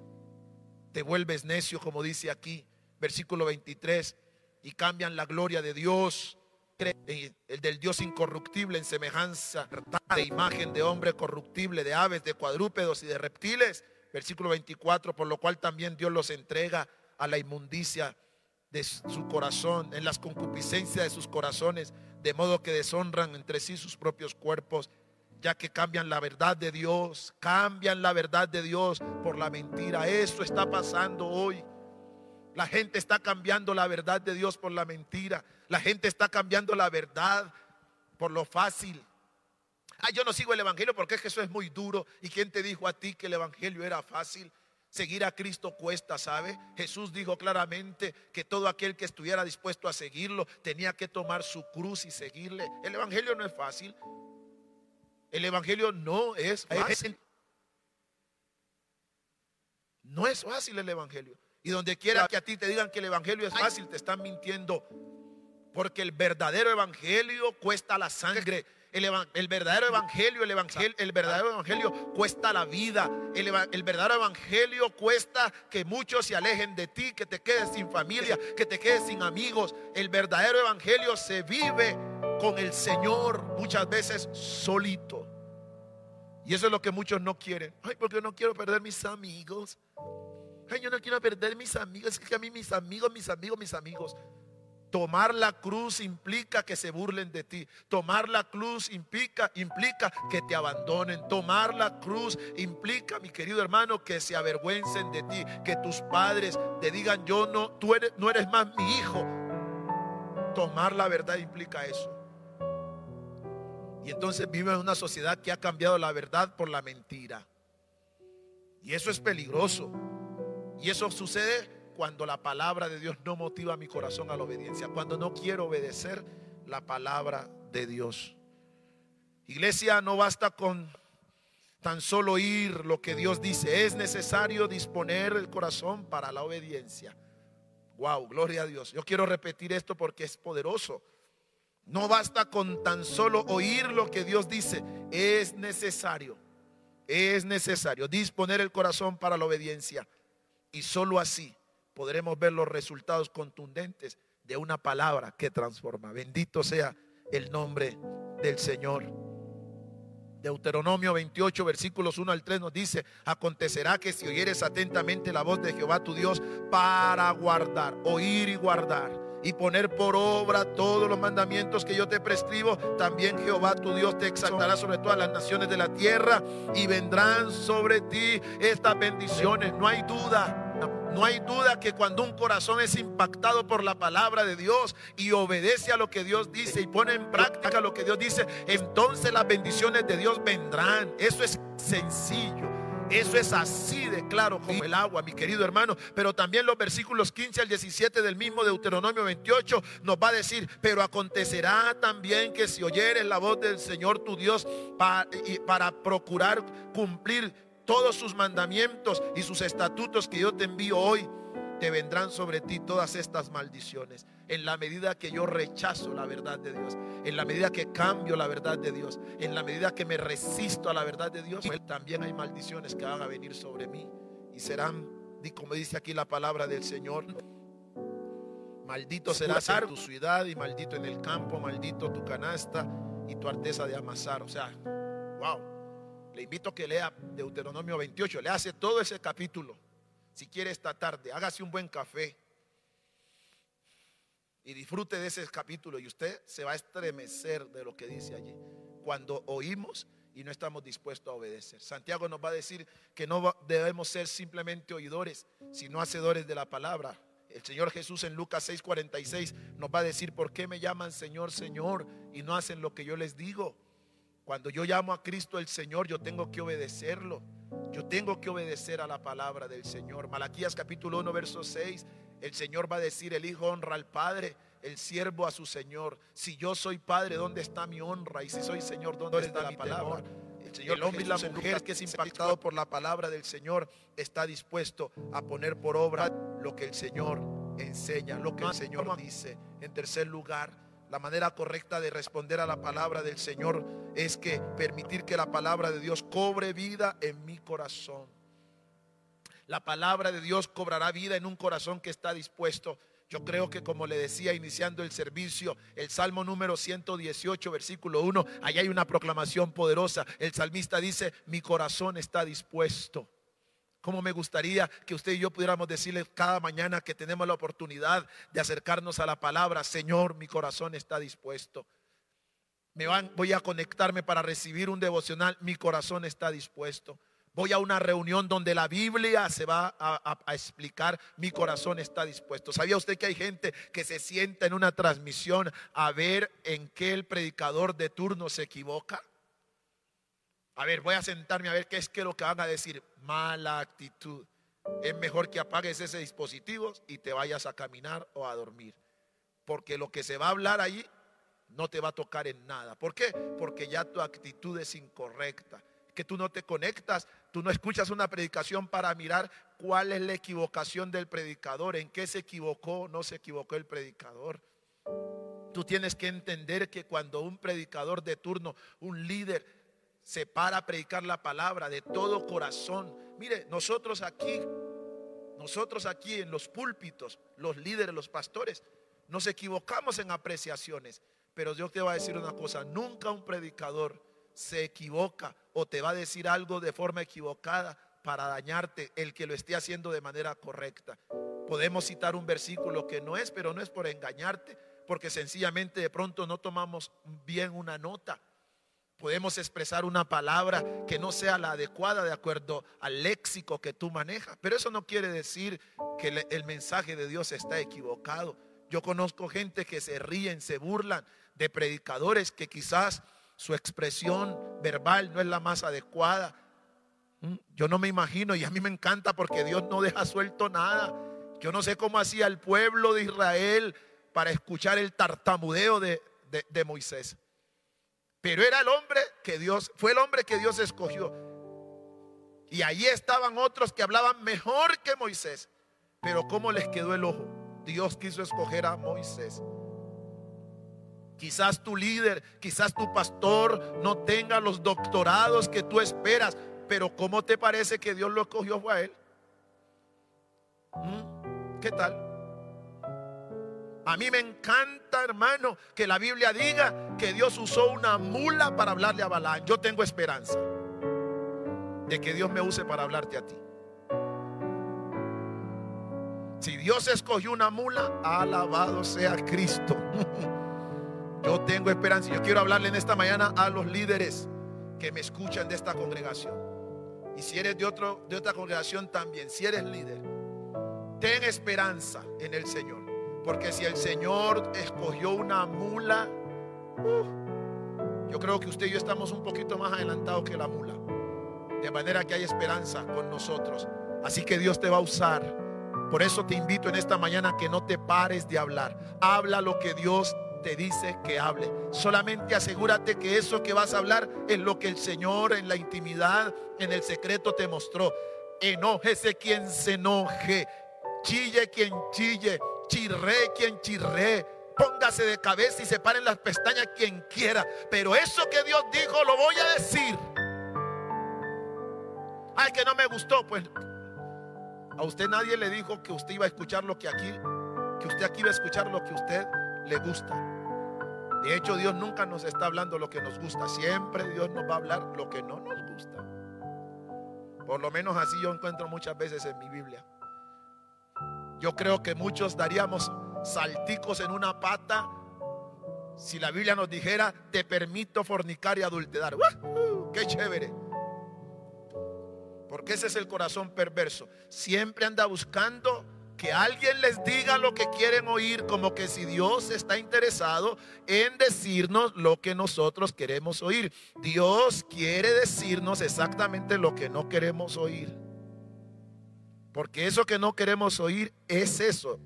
Te vuelves necio, como dice aquí, versículo 23, y cambian la gloria de Dios, el del Dios incorruptible en semejanza de imagen de hombre corruptible, de aves, de cuadrúpedos y de reptiles Versículo 24, por lo cual también Dios los entrega a la inmundicia de su corazón, en las concupiscencias de sus corazones, de modo que deshonran entre sí sus propios cuerpos, ya que cambian la verdad de Dios, cambian la verdad de Dios por la mentira. Eso está pasando hoy. La gente está cambiando la verdad de Dios por la mentira. La gente está cambiando la verdad por lo fácil. Ah, yo no sigo el Evangelio porque es que eso es muy duro. ¿Y quién te dijo a ti que el Evangelio era fácil? Seguir a Cristo cuesta, ¿sabe? Jesús dijo claramente que todo aquel que estuviera dispuesto a seguirlo tenía que tomar su cruz y seguirle. El Evangelio no es fácil. El Evangelio no es fácil. No es fácil el Evangelio. Y donde quiera que a ti te digan que el Evangelio es fácil, te están mintiendo. Porque el verdadero Evangelio cuesta la sangre. El, verdadero evangelio, el el verdadero evangelio cuesta la vida. El, el, verdadero evangelio cuesta que muchos se alejen de ti, que te quedes sin familia, que te quedes sin amigos. El verdadero evangelio se vive con el Señor muchas veces solito. Y eso es lo que muchos no quieren. Ay, porque no quiero perder mis amigos. Ay, yo no quiero perder mis amigos. Es que a mí mis amigos, mis amigos, mis amigos. Tomar la cruz implica que se burlen de ti. Tomar la cruz implica, implica que te abandonen. Tomar la cruz implica, mi querido hermano, que se avergüencen de ti. Que tus padres te digan, yo no, tú eres, no eres más mi hijo. Tomar la verdad implica eso. Y entonces vive en una sociedad que ha cambiado la verdad por la mentira. Y eso es peligroso. Y eso sucede cuando la palabra de Dios no motiva mi corazón a la obediencia, cuando no quiero obedecer la palabra de Dios. Iglesia, no basta con tan solo oír lo que Dios dice, es necesario disponer el corazón para la obediencia. Wow, gloria a Dios. Yo quiero repetir esto porque es poderoso. No basta con tan solo oír lo que Dios dice, es necesario, es necesario disponer el corazón para la obediencia. Y solo así podremos ver los resultados contundentes de una palabra que transforma. Bendito sea el nombre del Señor. Deuteronomio 28, versículos 1 al 3 nos dice, acontecerá que si oyeres atentamente la voz de Jehová tu Dios para guardar, oír y guardar y poner por obra todos los mandamientos que yo te prescribo, también Jehová tu Dios te exaltará sobre todas las naciones de la tierra y vendrán sobre ti estas bendiciones. No hay duda no hay duda que cuando un corazón es impactado por la palabra de Dios y obedece a lo que Dios dice y pone en práctica lo que Dios dice, entonces las bendiciones de Dios vendrán. Eso es sencillo. Eso es así de claro como el agua, mi querido hermano. Pero también los versículos 15 al 17 del mismo Deuteronomio 28 nos va a decir, pero acontecerá también que si oyeres la voz del Señor tu Dios para, para procurar cumplir todos sus mandamientos y sus estatutos que yo te envío hoy, te vendrán sobre ti todas estas maldiciones. En la medida que yo rechazo la verdad de Dios, en la medida que cambio la verdad de Dios, en la medida que me resisto a la verdad de Dios, también hay maldiciones que van a venir sobre mí y serán, como dice aquí la palabra del Señor, maldito será tu ciudad y maldito en el campo, maldito tu canasta y tu arteza de amasar. O sea, wow. Le invito a que lea Deuteronomio 28, le hace todo ese capítulo. Si quiere esta tarde, hágase un buen café y disfrute de ese capítulo y usted se va a estremecer de lo que dice allí. Cuando oímos y no estamos dispuestos a obedecer. Santiago nos va a decir que no debemos ser simplemente oidores, sino hacedores de la palabra. El Señor Jesús en Lucas 6:46 nos va a decir, ¿por qué me llaman Señor, Señor y no hacen lo que yo les digo? Cuando yo llamo a Cristo el Señor, yo tengo que obedecerlo. Yo tengo que obedecer a la palabra del Señor. Malaquías capítulo 1, verso 6, el Señor va a decir, el Hijo honra al Padre, el siervo a su Señor. Si yo soy Padre, ¿dónde está mi honra? Y si soy Señor, ¿dónde está la palabra? El Señor, el hombre y la mujer que es impactado por la palabra del Señor está dispuesto a poner por obra lo que el Señor enseña, lo que el Señor dice. En tercer lugar, la manera correcta de responder a la palabra del Señor es que permitir que la palabra de Dios cobre vida en mi corazón. La palabra de Dios cobrará vida en un corazón que está dispuesto. Yo creo que como le decía iniciando el servicio, el Salmo número 118, versículo 1, ahí hay una proclamación poderosa. El salmista dice, mi corazón está dispuesto. Como me gustaría que usted y yo pudiéramos decirle cada mañana que tenemos la oportunidad de acercarnos a la palabra, Señor, mi corazón está dispuesto. Me van, voy a conectarme para recibir un devocional, mi corazón está dispuesto. Voy a una reunión donde la Biblia se va a, a, explicar, mi corazón está dispuesto. ¿Sabía usted que hay gente que se sienta en una transmisión a ver en qué el predicador de turno se equivoca? A ver, voy a sentarme a ver qué es que lo que van a decir. Mala actitud. Es mejor que apagues ese dispositivo y te vayas a caminar o a dormir. Porque lo que se va a hablar ahí no te va a tocar en nada. ¿Por qué? Porque ya tu actitud es incorrecta. Que tú no te conectas, tú no escuchas una predicación para mirar cuál es la equivocación del predicador, en qué se equivocó no se equivocó el predicador. Tú tienes que entender que cuando un predicador de turno, un líder, se para a predicar la palabra de todo corazón. Mire, nosotros aquí, nosotros aquí en los púlpitos, los líderes, los pastores, nos equivocamos en apreciaciones. Pero Dios te va a decir una cosa, nunca un predicador se equivoca o te va a decir algo de forma equivocada para dañarte el que lo esté haciendo de manera correcta. Podemos citar un versículo que no es, pero no es por engañarte, porque sencillamente de pronto no tomamos bien una nota Podemos expresar una palabra que no sea la adecuada de acuerdo al léxico que tú manejas. Pero eso no quiere decir que el mensaje de Dios está equivocado. Yo conozco gente que se ríen, se burlan de predicadores que quizás su expresión verbal no es la más adecuada. Mm, yo no me imagino y a mí me encanta porque Dios no deja suelto nada. Yo no sé cómo hacía el pueblo de Israel para escuchar el tartamudeo de, de Moisés. Pero era el hombre que Dios, fue el hombre que Dios escogió. Y allí estaban otros que hablaban mejor que Moisés. Pero ¿cómo les quedó el ojo? Dios quiso escoger a Moisés. Quizás tu líder, quizás tu pastor no tenga los doctorados que tú esperas, pero ¿cómo te parece que Dios lo escogió a él? ¿Mm? ¿Qué tal? A mí me encanta, hermano, que la Biblia diga que Dios usó una mula para hablarle a Balán. Yo tengo esperanza de que Dios me use para hablarte a ti. Si Dios escogió una mula, alabado sea Cristo. Yo tengo esperanza. Yo quiero hablarle en esta mañana a los líderes que me escuchan de esta congregación. Y si eres de, otro, de otra congregación también, si eres líder, ten esperanza en el Señor. Porque si el Señor escogió una mula, uh, yo creo que usted y yo estamos un poquito más adelantados que la mula. De manera que hay esperanza con nosotros. Así que Dios te va a usar. Por eso te invito en esta mañana que no te pares de hablar. Habla lo que Dios te dice que hable. Solamente asegúrate que eso que vas a hablar es lo que el Señor en la intimidad, en el secreto te mostró. Enójese quien se enoje. Chille quien chille chirré quien chirré. Póngase de cabeza y separen las pestañas quien quiera. Pero eso que Dios dijo lo voy a decir. Ay, que no me gustó. Pues a usted nadie le dijo que usted iba a escuchar lo que aquí, que usted aquí iba a escuchar lo que a usted le gusta. De hecho, Dios nunca nos está hablando lo que nos gusta. Siempre Dios nos va a hablar lo que no nos gusta. Por lo menos así yo encuentro muchas veces en mi Biblia. Yo creo que muchos daríamos salticos en una pata si la Biblia nos dijera, te permito fornicar y adulterar. ¡Qué chévere! Porque ese es el corazón perverso. Siempre anda buscando que alguien les diga lo que quieren oír, como que si Dios está interesado en decirnos lo que nosotros queremos oír. Dios quiere decirnos exactamente lo que no queremos oír. Porque eso que no queremos oír es eso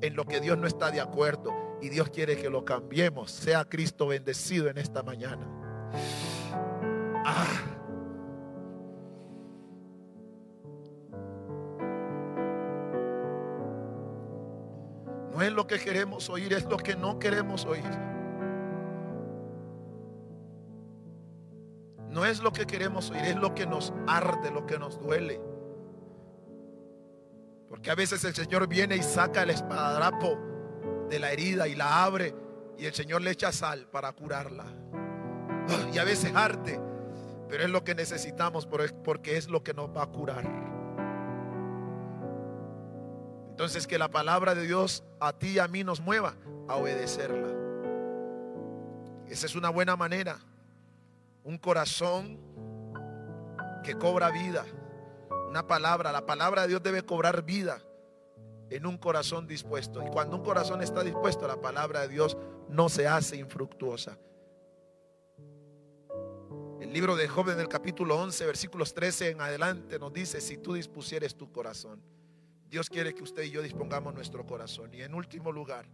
en lo que Dios no está de acuerdo. Y Dios quiere que lo cambiemos. Sea Cristo bendecido en esta mañana. Ah. No es lo que queremos oír, es lo que no queremos oír. No es lo que queremos oír, es lo que nos arde, lo que nos duele. Porque a veces el Señor viene y saca el espadadrapo de la herida y la abre y el Señor le echa sal para curarla. Y a veces arde, pero es lo que necesitamos porque es lo que nos va a curar. Entonces que la palabra de Dios a ti y a mí nos mueva a obedecerla. Esa es una buena manera. Un corazón que cobra vida. Una palabra, la palabra de Dios debe cobrar vida en un corazón dispuesto. Y cuando un corazón está dispuesto, la palabra de Dios no se hace infructuosa. El libro de Job en el capítulo 11, versículos 13 en adelante nos dice, si tú dispusieres tu corazón. Dios quiere que usted y yo dispongamos nuestro corazón. Y en último lugar,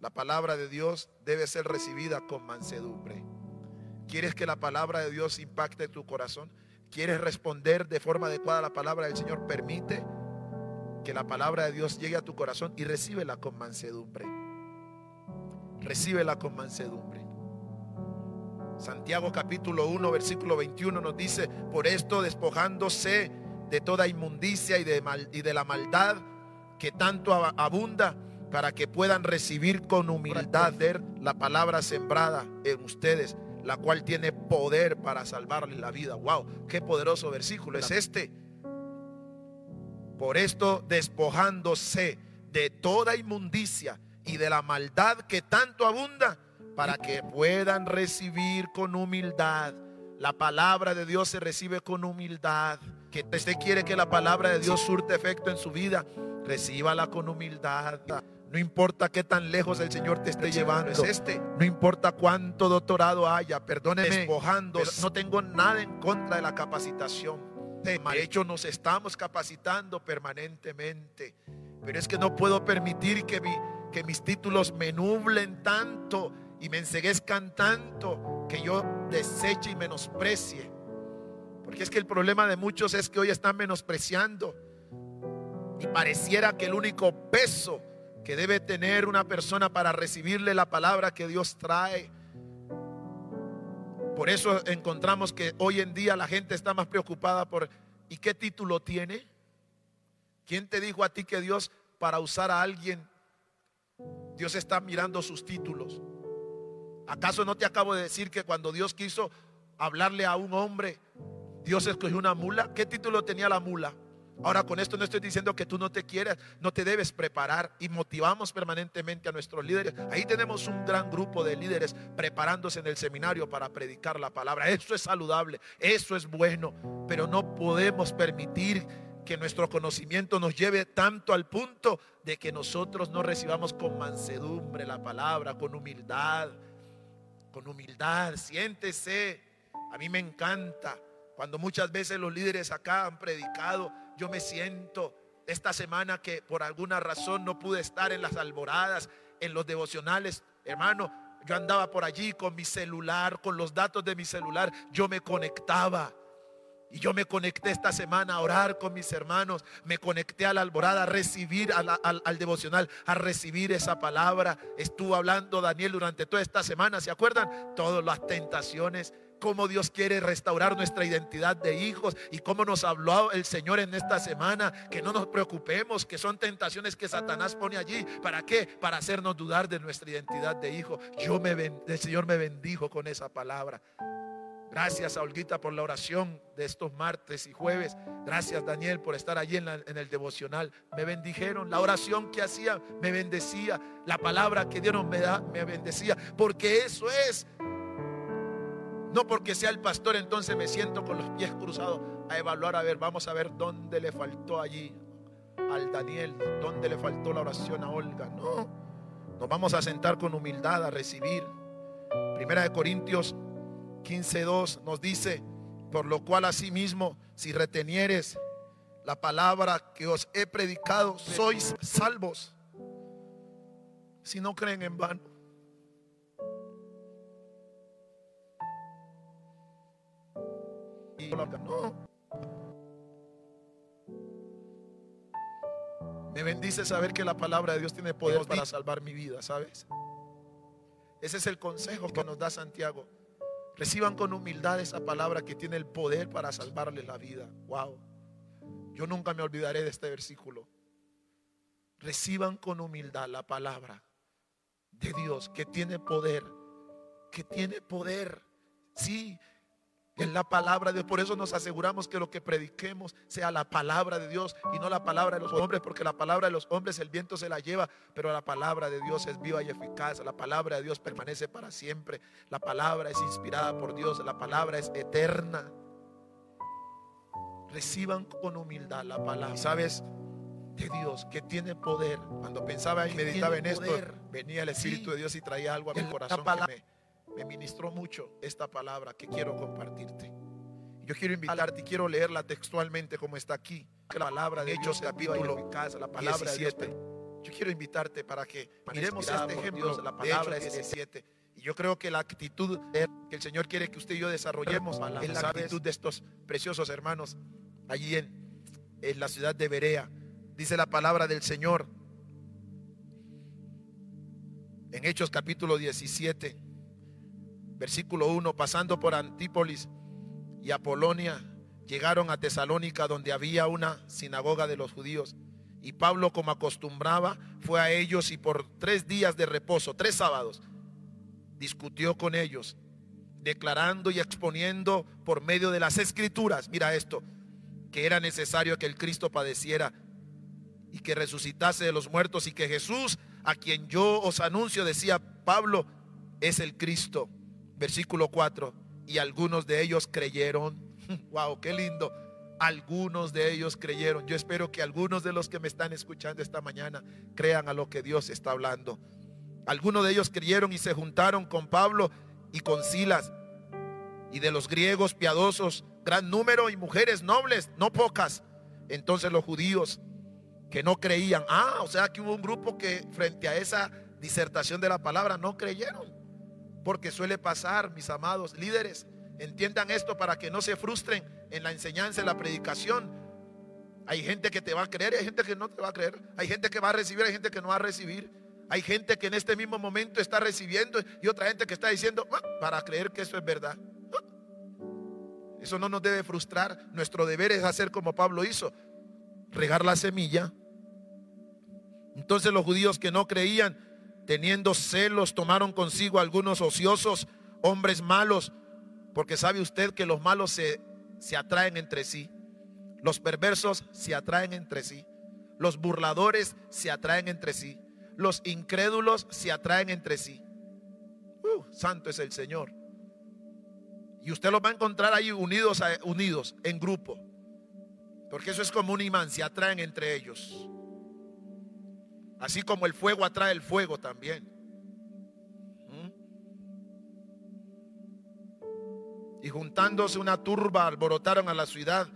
la palabra de Dios debe ser recibida con mansedumbre. ¿Quieres que la palabra de Dios impacte tu corazón? ¿Quieres responder de forma adecuada a la palabra del Señor? Permite que la palabra de Dios llegue a tu corazón y recíbela con mansedumbre. Recíbela con mansedumbre. Santiago capítulo 1, versículo 21 nos dice, por esto despojándose de toda inmundicia y de, y de la maldad que tanto abunda para que puedan recibir con humildad la palabra sembrada en ustedes, la cual tiene poder para salvarles la vida. Wow, qué poderoso versículo es este. Por esto, despojándose de toda inmundicia y de la maldad que tanto abunda, para que puedan recibir con humildad. La palabra de Dios se recibe con humildad que usted quiere que la palabra de Dios surte efecto en su vida, recíbala con humildad. No importa qué tan lejos el Señor te esté llevando, es este. No importa cuánto doctorado haya, perdóneme, despojando. No tengo nada en contra de la capacitación. De hecho, nos estamos capacitando permanentemente. Pero es que no puedo permitir que, que mis títulos me nublen tanto y me enseguezcan tanto que yo deseche y menosprecie porque es que el problema de muchos es que hoy están menospreciando. Y pareciera que el único peso que debe tener una persona para recibirle la palabra que Dios trae. Por eso encontramos que hoy en día la gente está más preocupada por ¿y qué título tiene? ¿Quién te dijo a ti que Dios para usar a alguien Dios está mirando sus títulos? ¿Acaso no te acabo de decir que cuando Dios quiso hablarle a un hombre Dios escogió una mula. ¿Qué título tenía la mula? Ahora con esto no estoy diciendo que tú no te quieras, no te debes preparar y motivamos permanentemente a nuestros líderes. Ahí tenemos un gran grupo de líderes preparándose en el seminario para predicar la palabra. Eso es saludable, eso es bueno, pero no podemos permitir que nuestro conocimiento nos lleve tanto al punto de que nosotros no recibamos con mansedumbre la palabra, con humildad, con humildad. Siéntese, a mí me encanta cuando muchas veces los líderes acá han predicado, yo me siento esta semana que por alguna razón no pude estar en las alboradas, en los devocionales, hermano, yo andaba por allí con mi celular, con los datos de mi celular, yo me conectaba. Y yo me conecté esta semana a orar con mis hermanos, me conecté a la alborada a recibir al, al, devocional, a recibir esa palabra. Estuvo hablando Daniel durante toda esta semana, ¿se acuerdan? Todas las tentaciones cómo Dios quiere restaurar nuestra identidad de hijos y cómo nos habló el Señor en esta semana, que no nos preocupemos, que son tentaciones que Satanás pone allí. ¿Para qué? Para hacernos dudar de nuestra identidad de hijo. Yo me el Señor me bendijo con esa palabra. Gracias a Olguita por la oración de estos martes y jueves. Gracias Daniel por estar allí en, el devocional. Me bendijeron. La oración que hacía me bendecía. La palabra que Dios me da me bendecía. Porque eso es no porque sea el pastor entonces me siento con los pies cruzados. a evaluar, a ver, vamos a ver dónde le faltó allí al Daniel, dónde le faltó la oración a Olga. No, nos vamos a sentar con humildad a recibir. Primera de Corintios 15:2 nos dice, por lo cual asimismo, si retenieres la palabra que os he predicado, sois salvos. Si no creen en vano. No. Me bendice saber que la palabra de Dios tiene poder para salvar mi vida, ¿sabes? Ese es el consejo que nos da Santiago. Reciban con humildad esa palabra que tiene el poder para salvarles la vida. Wow. Yo nunca me olvidaré de este versículo. Reciban con humildad la palabra de Dios que tiene poder, que tiene poder. Sí, es la palabra de Dios. Por eso nos aseguramos que lo que prediquemos sea la palabra de Dios y no la palabra de los hombres, porque la palabra de los hombres el viento se la lleva, pero la palabra de Dios es viva y eficaz. La palabra de Dios permanece para siempre. La palabra es inspirada por Dios. La palabra es eterna. Reciban con humildad la palabra. ¿Sabes? De Dios que tiene poder. Cuando pensaba y meditaba en esto, venía el Espíritu de Dios y traía algo a mi corazón que me ministró mucho esta palabra que quiero compartirte. Yo quiero invitarte y quiero leerla textualmente como está aquí. La palabra de Hechos capítulo casa, la palabra 17. Yo quiero invitarte para que miremos este ejemplo, de la palabra 17. Y yo creo que la actitud que el Señor quiere que usted y yo desarrollemos es la actitud de estos preciosos hermanos allí en, en la ciudad de Berea. Dice la palabra del Señor en Hechos capítulo 17 versículo 1, pasando por Antípolis y Apolonia, llegaron a Tesalónica donde había una sinagoga de los judíos. Y Pablo, como acostumbraba, fue a ellos y por tres días de reposo, tres sábados, discutió con ellos, declarando y exponiendo por medio de las escrituras, mira esto, que era necesario que el Cristo padeciera y que resucitase de los muertos y que Jesús, a quien yo os anuncio, decía Pablo, es el Cristo. Versículo 4. Y algunos de ellos creyeron. Wow, qué lindo. Algunos de ellos creyeron. Yo espero que algunos de los que me están escuchando esta mañana crean a lo que Dios está hablando. Algunos de ellos creyeron y se juntaron con Pablo y con Silas. Y de los griegos piadosos, gran número y mujeres nobles, no pocas. Entonces los judíos que no creían, ah, o sea que hubo un grupo que frente a esa disertación de la palabra no creyeron. Porque suele pasar, mis amados líderes, entiendan esto para que no se frustren en la enseñanza, en la predicación. Hay gente que te va a creer hay gente que no te va a creer. Hay gente que va a recibir, hay gente que no va a recibir. Hay gente que en este mismo momento está recibiendo y otra gente que está diciendo ah", para creer que eso es verdad. Ah". Eso no nos debe frustrar. Nuestro deber es hacer como Pablo hizo, regar la semilla. Entonces los judíos que no creían teniendo celos, tomaron consigo algunos ociosos, hombres malos, porque sabe usted que los malos se, se atraen entre sí, los perversos se atraen entre sí, los burladores se atraen entre sí, los incrédulos se atraen entre sí. Uh, santo es el Señor. Y usted los va a encontrar ahí unidos, unidos en grupo. Porque eso es como un imán, se atraen entre ellos. Así como el fuego atrae el fuego también. ¿Mm? Y juntándose una turba, alborotaron a la ciudad,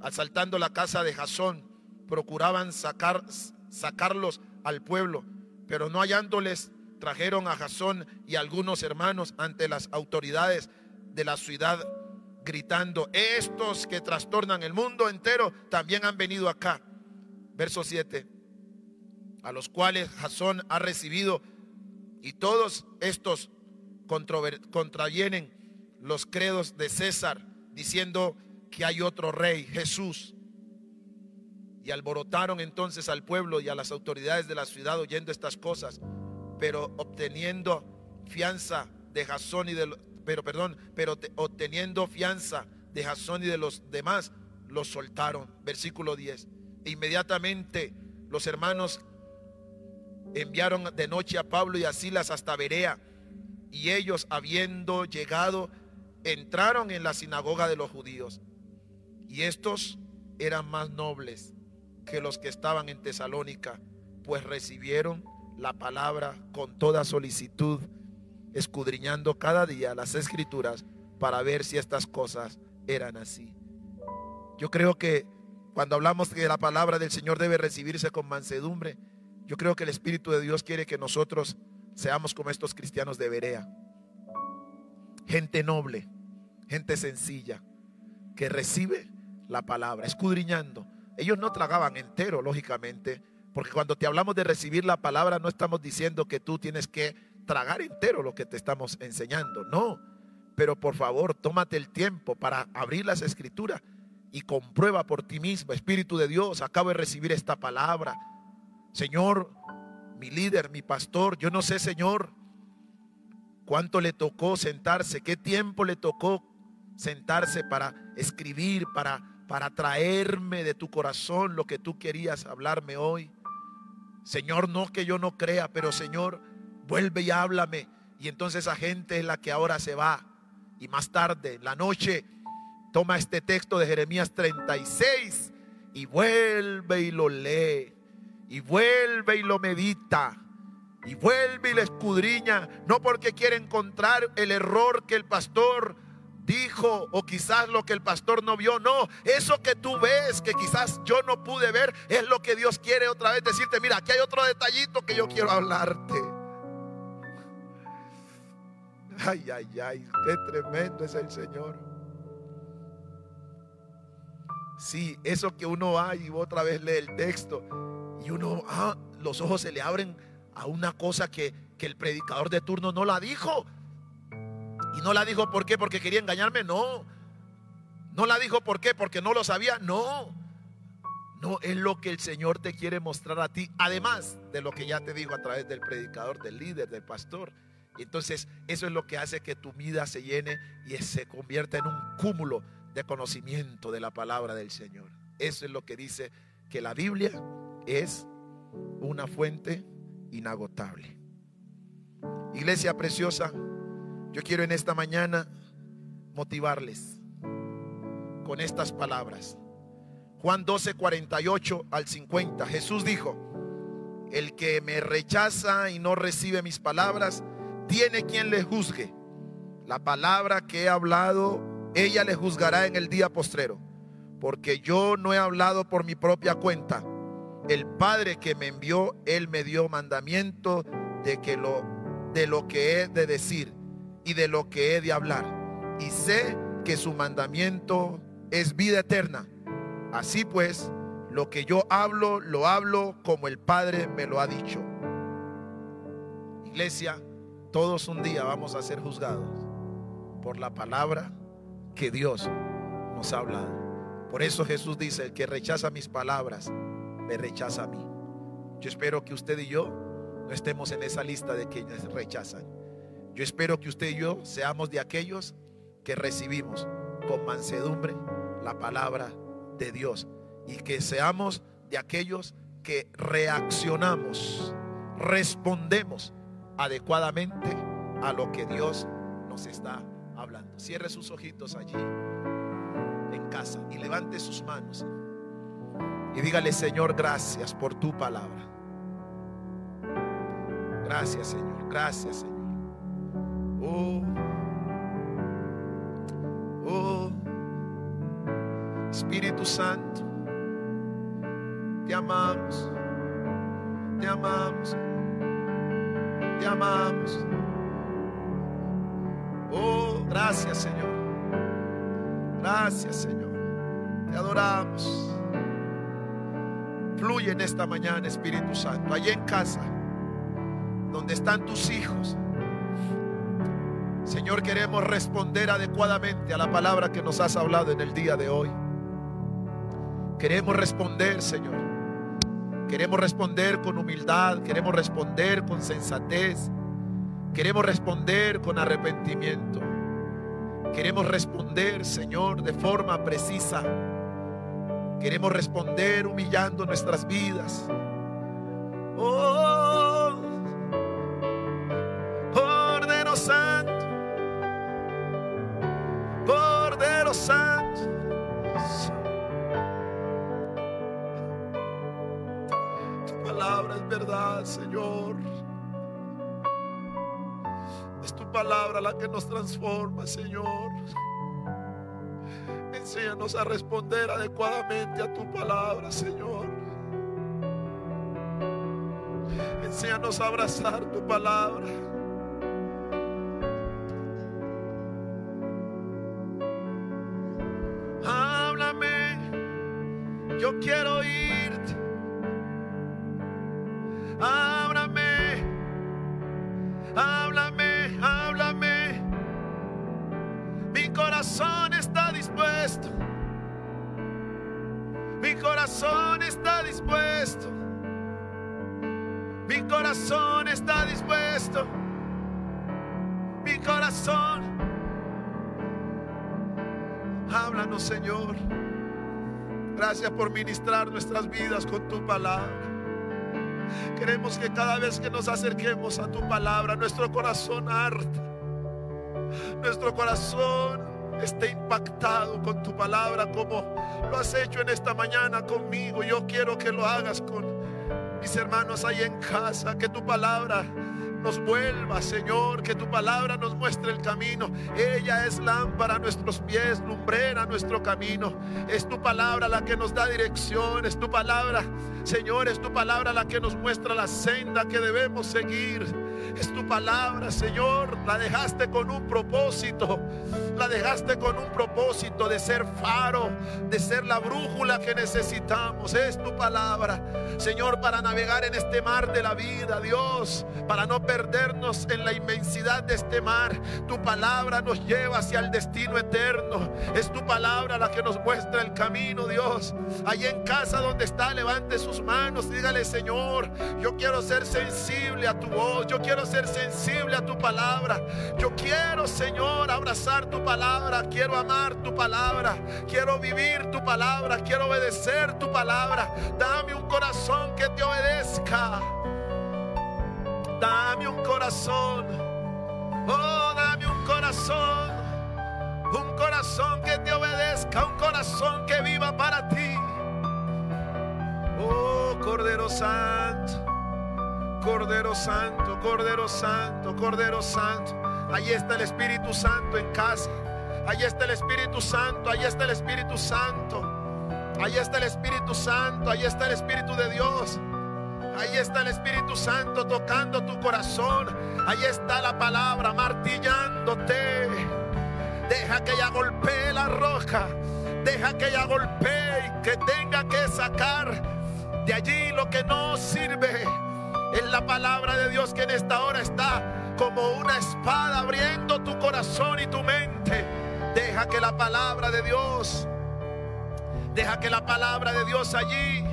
asaltando la casa de Jasón, procuraban sacar, sacarlos al pueblo, pero no hallándoles, trajeron a Jasón y algunos hermanos ante las autoridades de la ciudad, gritando, estos que trastornan el mundo entero también han venido acá. Verso 7 a los cuales Jasón ha recibido, y todos estos contravienen los credos de César, diciendo que hay otro rey, Jesús. Y alborotaron entonces al pueblo y a las autoridades de la ciudad oyendo estas cosas, pero obteniendo fianza de Jasón y de pero perdón, pero obteniendo fianza de Jasón y de los demás, los soltaron. Versículo 10. E inmediatamente los hermanos enviaron de noche a Pablo y a Silas hasta Berea. Y ellos, habiendo llegado, entraron en la sinagoga de los judíos. Y estos eran más nobles que los que estaban en Tesalónica, pues recibieron la palabra con toda solicitud, escudriñando cada día las escrituras para ver si estas cosas eran así. Yo creo que cuando hablamos que la palabra del Señor debe recibirse con mansedumbre, yo creo que el Espíritu de Dios quiere que nosotros seamos como estos cristianos de Berea. Gente noble, gente sencilla, que recibe la palabra, escudriñando. Ellos no tragaban entero, lógicamente, porque cuando te hablamos de recibir la palabra no estamos diciendo que tú tienes que tragar entero lo que te estamos enseñando, no. Pero por favor, tómate el tiempo para abrir las escrituras y comprueba por ti mismo, Espíritu de Dios, acabo de recibir esta palabra. Señor, mi líder, mi pastor, yo no sé, Señor, cuánto le tocó sentarse, qué tiempo le tocó sentarse para escribir, para, para traerme de tu corazón lo que tú querías hablarme hoy. Señor, no que yo no crea, pero Señor, vuelve y háblame. Y entonces esa gente es la que ahora se va. Y más tarde, la noche, toma este texto de Jeremías 36 y vuelve y lo lee. Y vuelve y lo medita. Y vuelve y le escudriña. No porque quiere encontrar el error que el pastor dijo o quizás lo que el pastor no vio. No, eso que tú ves, que quizás yo no pude ver, es lo que Dios quiere otra vez decirte. Mira, aquí hay otro detallito que yo quiero hablarte. Ay, ay, ay, qué tremendo es el Señor. Sí, eso que uno va y otra vez lee el texto y uno, ah, los ojos se le abren a una cosa que, que el predicador de turno no la dijo. Y no la dijo por qué, porque quería engañarme, no. No la dijo por qué, porque no lo sabía, no. No, es lo que el Señor te quiere mostrar a ti, además de lo que ya te dijo a través del predicador, del líder, del pastor. Entonces eso es lo que hace que tu vida se llene y se convierta en un cúmulo de conocimiento de la palabra del Señor. Eso es lo que dice que la Biblia es una fuente inagotable. Iglesia preciosa, yo quiero en esta mañana motivarles con estas palabras. Juan 12, 48 al 50. Jesús dijo, el que me rechaza y no recibe mis palabras, tiene quien le juzgue. La palabra que he hablado, ella le juzgará en el día postrero. Porque yo no he hablado por mi propia cuenta. El Padre que me envió, Él me dio mandamiento de que lo de lo que he de decir y de lo que he de hablar. Y sé que su mandamiento es vida eterna. Así pues, lo que yo hablo, lo hablo como el Padre me lo ha dicho. Iglesia, todos un día vamos a ser juzgados por la palabra que Dios nos ha hablado. Por eso Jesús dice, el que rechaza mis palabras, me rechaza a mí. Yo espero que usted y yo no estemos en esa lista de quienes rechazan. Yo espero que usted y yo seamos de aquellos que recibimos con mansedumbre la palabra de Dios y que seamos de aquellos que reaccionamos, respondemos adecuadamente a lo que Dios nos está hablando. Cierre sus ojitos allí en casa y levante sus manos y dígale, Señor, gracias por tu palabra. Gracias, Señor. Gracias, Señor. Oh, oh, Espíritu Santo, te amamos, te amamos, te amamos. Oh, gracias Señor, gracias Señor, te adoramos. Fluye en esta mañana, Espíritu Santo, allí en casa, donde están tus hijos Señor, queremos responder adecuadamente a la palabra que nos has hablado en el día de hoy. Queremos responder, Señor. Queremos responder con humildad, queremos responder con sensatez, queremos responder con arrepentimiento. Queremos responder, Señor, de forma precisa. Queremos responder humillando nuestras vidas. Oh, Cordero Santo, Cordero Santo. Tu palabra es verdad, Señor. Es tu palabra la que nos transforma, Señor. Enséñanos a responder adecuadamente a tu palabra, Señor. Enséñanos a abrazar tu palabra. Háblame, yo quiero irte. Señor. Gracias por ministrar nuestras vidas con tu palabra. Queremos que cada vez que nos acerquemos a tu palabra, nuestro corazón arte. Nuestro corazón esté impactado con tu palabra como lo has hecho en esta mañana conmigo. Yo quiero que lo hagas con mis hermanos ahí en casa, que tu palabra nos vuelva, Señor, que tu palabra nos muestre el camino. Ella es lámpara a nuestros pies, lumbrera a nuestro camino. Es tu palabra la que nos da dirección, es tu palabra, Señor, es tu palabra la que nos muestra la senda que debemos seguir. Es tu palabra, Señor. La dejaste con un propósito. La dejaste con un propósito de ser faro, de ser la brújula que necesitamos. Es tu palabra, Señor, para navegar en este mar de la vida, Dios, para no perdernos en la inmensidad de este mar. Tu palabra nos lleva hacia el destino eterno. Es tu palabra la que nos muestra el camino, Dios. Allí en casa donde está, levante sus manos, dígale, Señor, yo quiero ser sensible a tu voz. Yo quiero ser sensible a tu palabra. Yo quiero, Señor, abrazar tu palabra. Quiero amar tu palabra. Quiero vivir tu palabra. Quiero obedecer tu palabra. Dame un corazón que te obedezca. Dame un corazón. Oh, dame un corazón. Un corazón que te obedezca. Un corazón que viva para ti. Oh, Cordero Santo. Cordero Santo, Cordero Santo, Cordero Santo. Ahí está el Espíritu Santo en casa. Ahí está el Espíritu Santo, ahí está el Espíritu Santo. Ahí está el Espíritu Santo, ahí está el Espíritu de Dios. Ahí está el Espíritu Santo tocando tu corazón. Ahí está la palabra martillándote. Deja que ella golpee la roca. Deja que ella golpee y que tenga que sacar de allí lo que no sirve. Es la palabra de Dios que en esta hora está como una espada abriendo tu corazón y tu mente. Deja que la palabra de Dios, deja que la palabra de Dios allí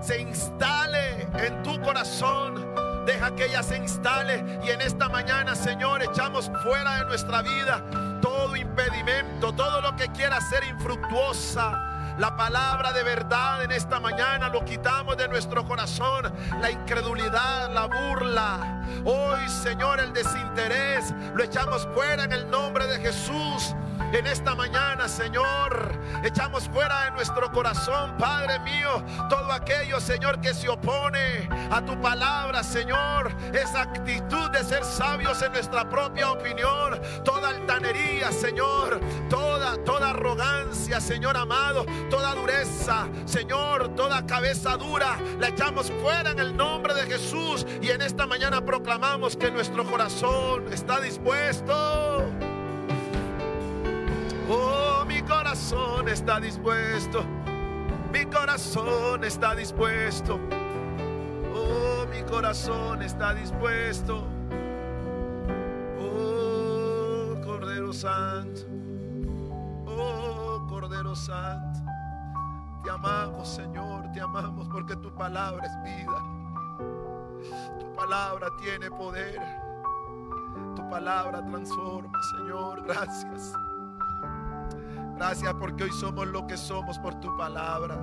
se instale en tu corazón. Deja que ella se instale y en esta mañana, Señor, echamos fuera de nuestra vida todo impedimento, todo lo que quiera ser infructuosa la palabra de verdad en esta mañana lo quitamos de nuestro corazón. La incredulidad, la burla. Hoy, Señor, el desinterés lo echamos fuera en el nombre de Jesús. En esta mañana, Señor, echamos fuera de nuestro corazón, Padre mío, todo aquello, Señor, que se opone a tu palabra, Señor. Esa actitud de ser sabios en nuestra propia opinión, toda altanería, Señor, toda, toda arrogancia, Señor amado, toda dureza, Señor, toda cabeza dura, la echamos fuera en el nombre de Jesús. Y en esta mañana proclamamos que nuestro corazón está dispuesto. Oh, mi corazón está dispuesto. Mi corazón está dispuesto. Oh, mi corazón está dispuesto. Oh, Cordero Santo. Oh, Cordero Santo. Te amamos, Señor. Te amamos porque tu palabra es vida. Tu palabra tiene poder. Tu palabra transforma, Señor. Gracias. Gracias porque hoy somos lo que somos por tu palabra.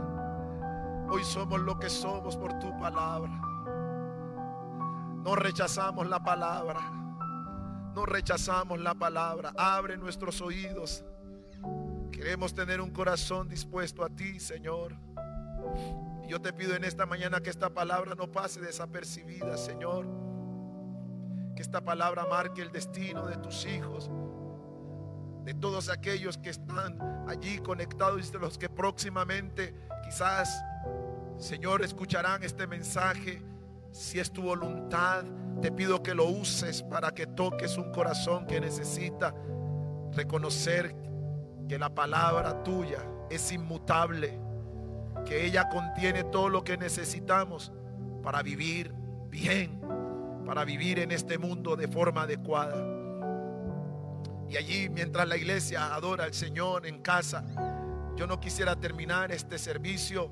Hoy somos lo que somos por tu palabra. No rechazamos la palabra. No rechazamos la palabra. Abre nuestros oídos. Queremos tener un corazón dispuesto a ti, Señor. yo te pido en esta mañana que esta palabra no pase desapercibida, Señor. Que esta palabra marque el destino de tus hijos, de todos aquellos que están allí conectados y de los que próximamente quizás, Señor, escucharán este mensaje. Si es tu voluntad, te pido que lo uses para que toques un corazón que necesita reconocer que la palabra tuya es inmutable, que ella contiene todo lo que necesitamos para vivir bien, para vivir en este mundo de forma adecuada. Y allí, mientras la iglesia adora al Señor en casa, yo no quisiera terminar este servicio,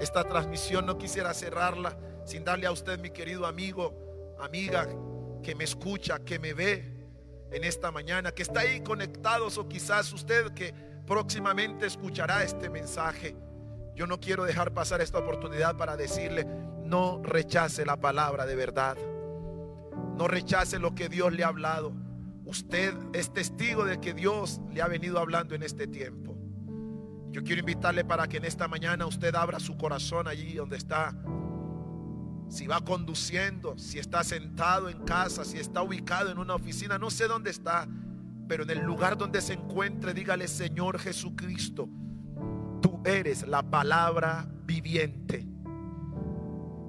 esta transmisión, no quisiera cerrarla sin darle a usted, mi querido amigo, amiga, que me escucha, que me ve en esta mañana, que está ahí conectados o quizás usted que próximamente escuchará este mensaje. Yo no quiero dejar pasar esta oportunidad para decirle, no rechace la palabra de verdad. No rechace lo que Dios le ha hablado. Usted es testigo de que Dios le ha venido hablando en este tiempo. Yo quiero invitarle para que en esta mañana usted abra su corazón allí donde está. Si va conduciendo, si está sentado en casa, si está ubicado en una oficina, no sé dónde está, pero en el lugar donde se encuentre, dígale, Señor Jesucristo, tú eres la palabra viviente.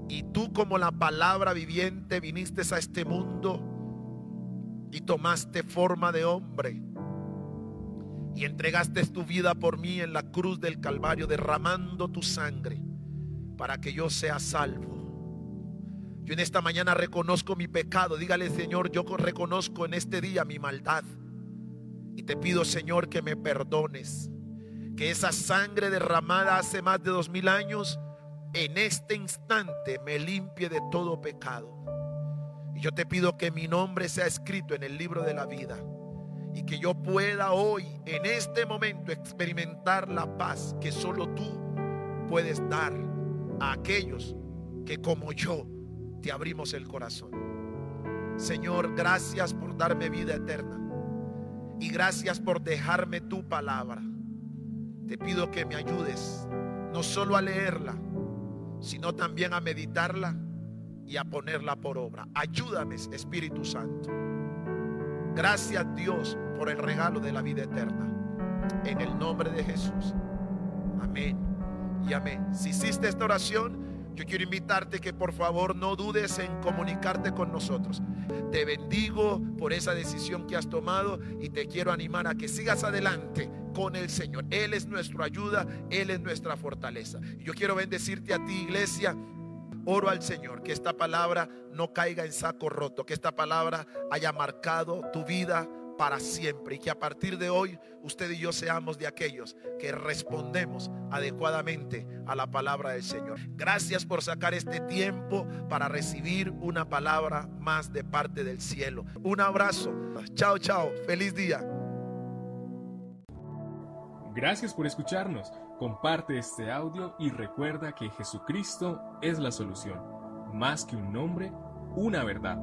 Y tú como la palabra viviente viniste a este mundo y tomaste forma de hombre y entregaste tu vida por mí en la cruz del Calvario, derramando tu sangre para que yo sea salvo. Yo en esta mañana reconozco mi pecado. Dígale, Señor, yo reconozco en este día mi maldad. Y te pido, Señor, que me perdones. Que esa sangre derramada hace más de dos mil años, en este instante me limpie de todo pecado. Y yo te pido que mi nombre sea escrito en el libro de la vida. Y que yo pueda hoy, en este momento, experimentar la paz que solo tú puedes dar a aquellos que como yo te abrimos el corazón. Señor, gracias por darme vida eterna. Y gracias por dejarme tu palabra. Te pido que me ayudes no solo a leerla, sino también a meditarla y a ponerla por obra. Ayúdame, Espíritu Santo. Gracias Dios por el regalo de la vida eterna. En el nombre de Jesús. Amén y amén. Si hiciste esta oración, yo quiero invitarte que por favor no dudes en comunicarte con nosotros. Te bendigo por esa decisión que has tomado y te quiero animar a que sigas adelante con el Señor. Él es nuestra ayuda, Él es nuestra fortaleza. Yo quiero bendecirte a ti, iglesia. Oro al Señor que esta palabra no caiga en saco roto, que esta palabra haya marcado tu vida para siempre y que a partir de hoy usted y yo seamos de aquellos que respondemos adecuadamente a la palabra del Señor. Gracias por sacar este tiempo para recibir una palabra más de parte del cielo. Un abrazo. Chao, chao. Feliz día. Gracias por escucharnos. Comparte este audio y recuerda que Jesucristo es la solución. Más que un nombre, una verdad.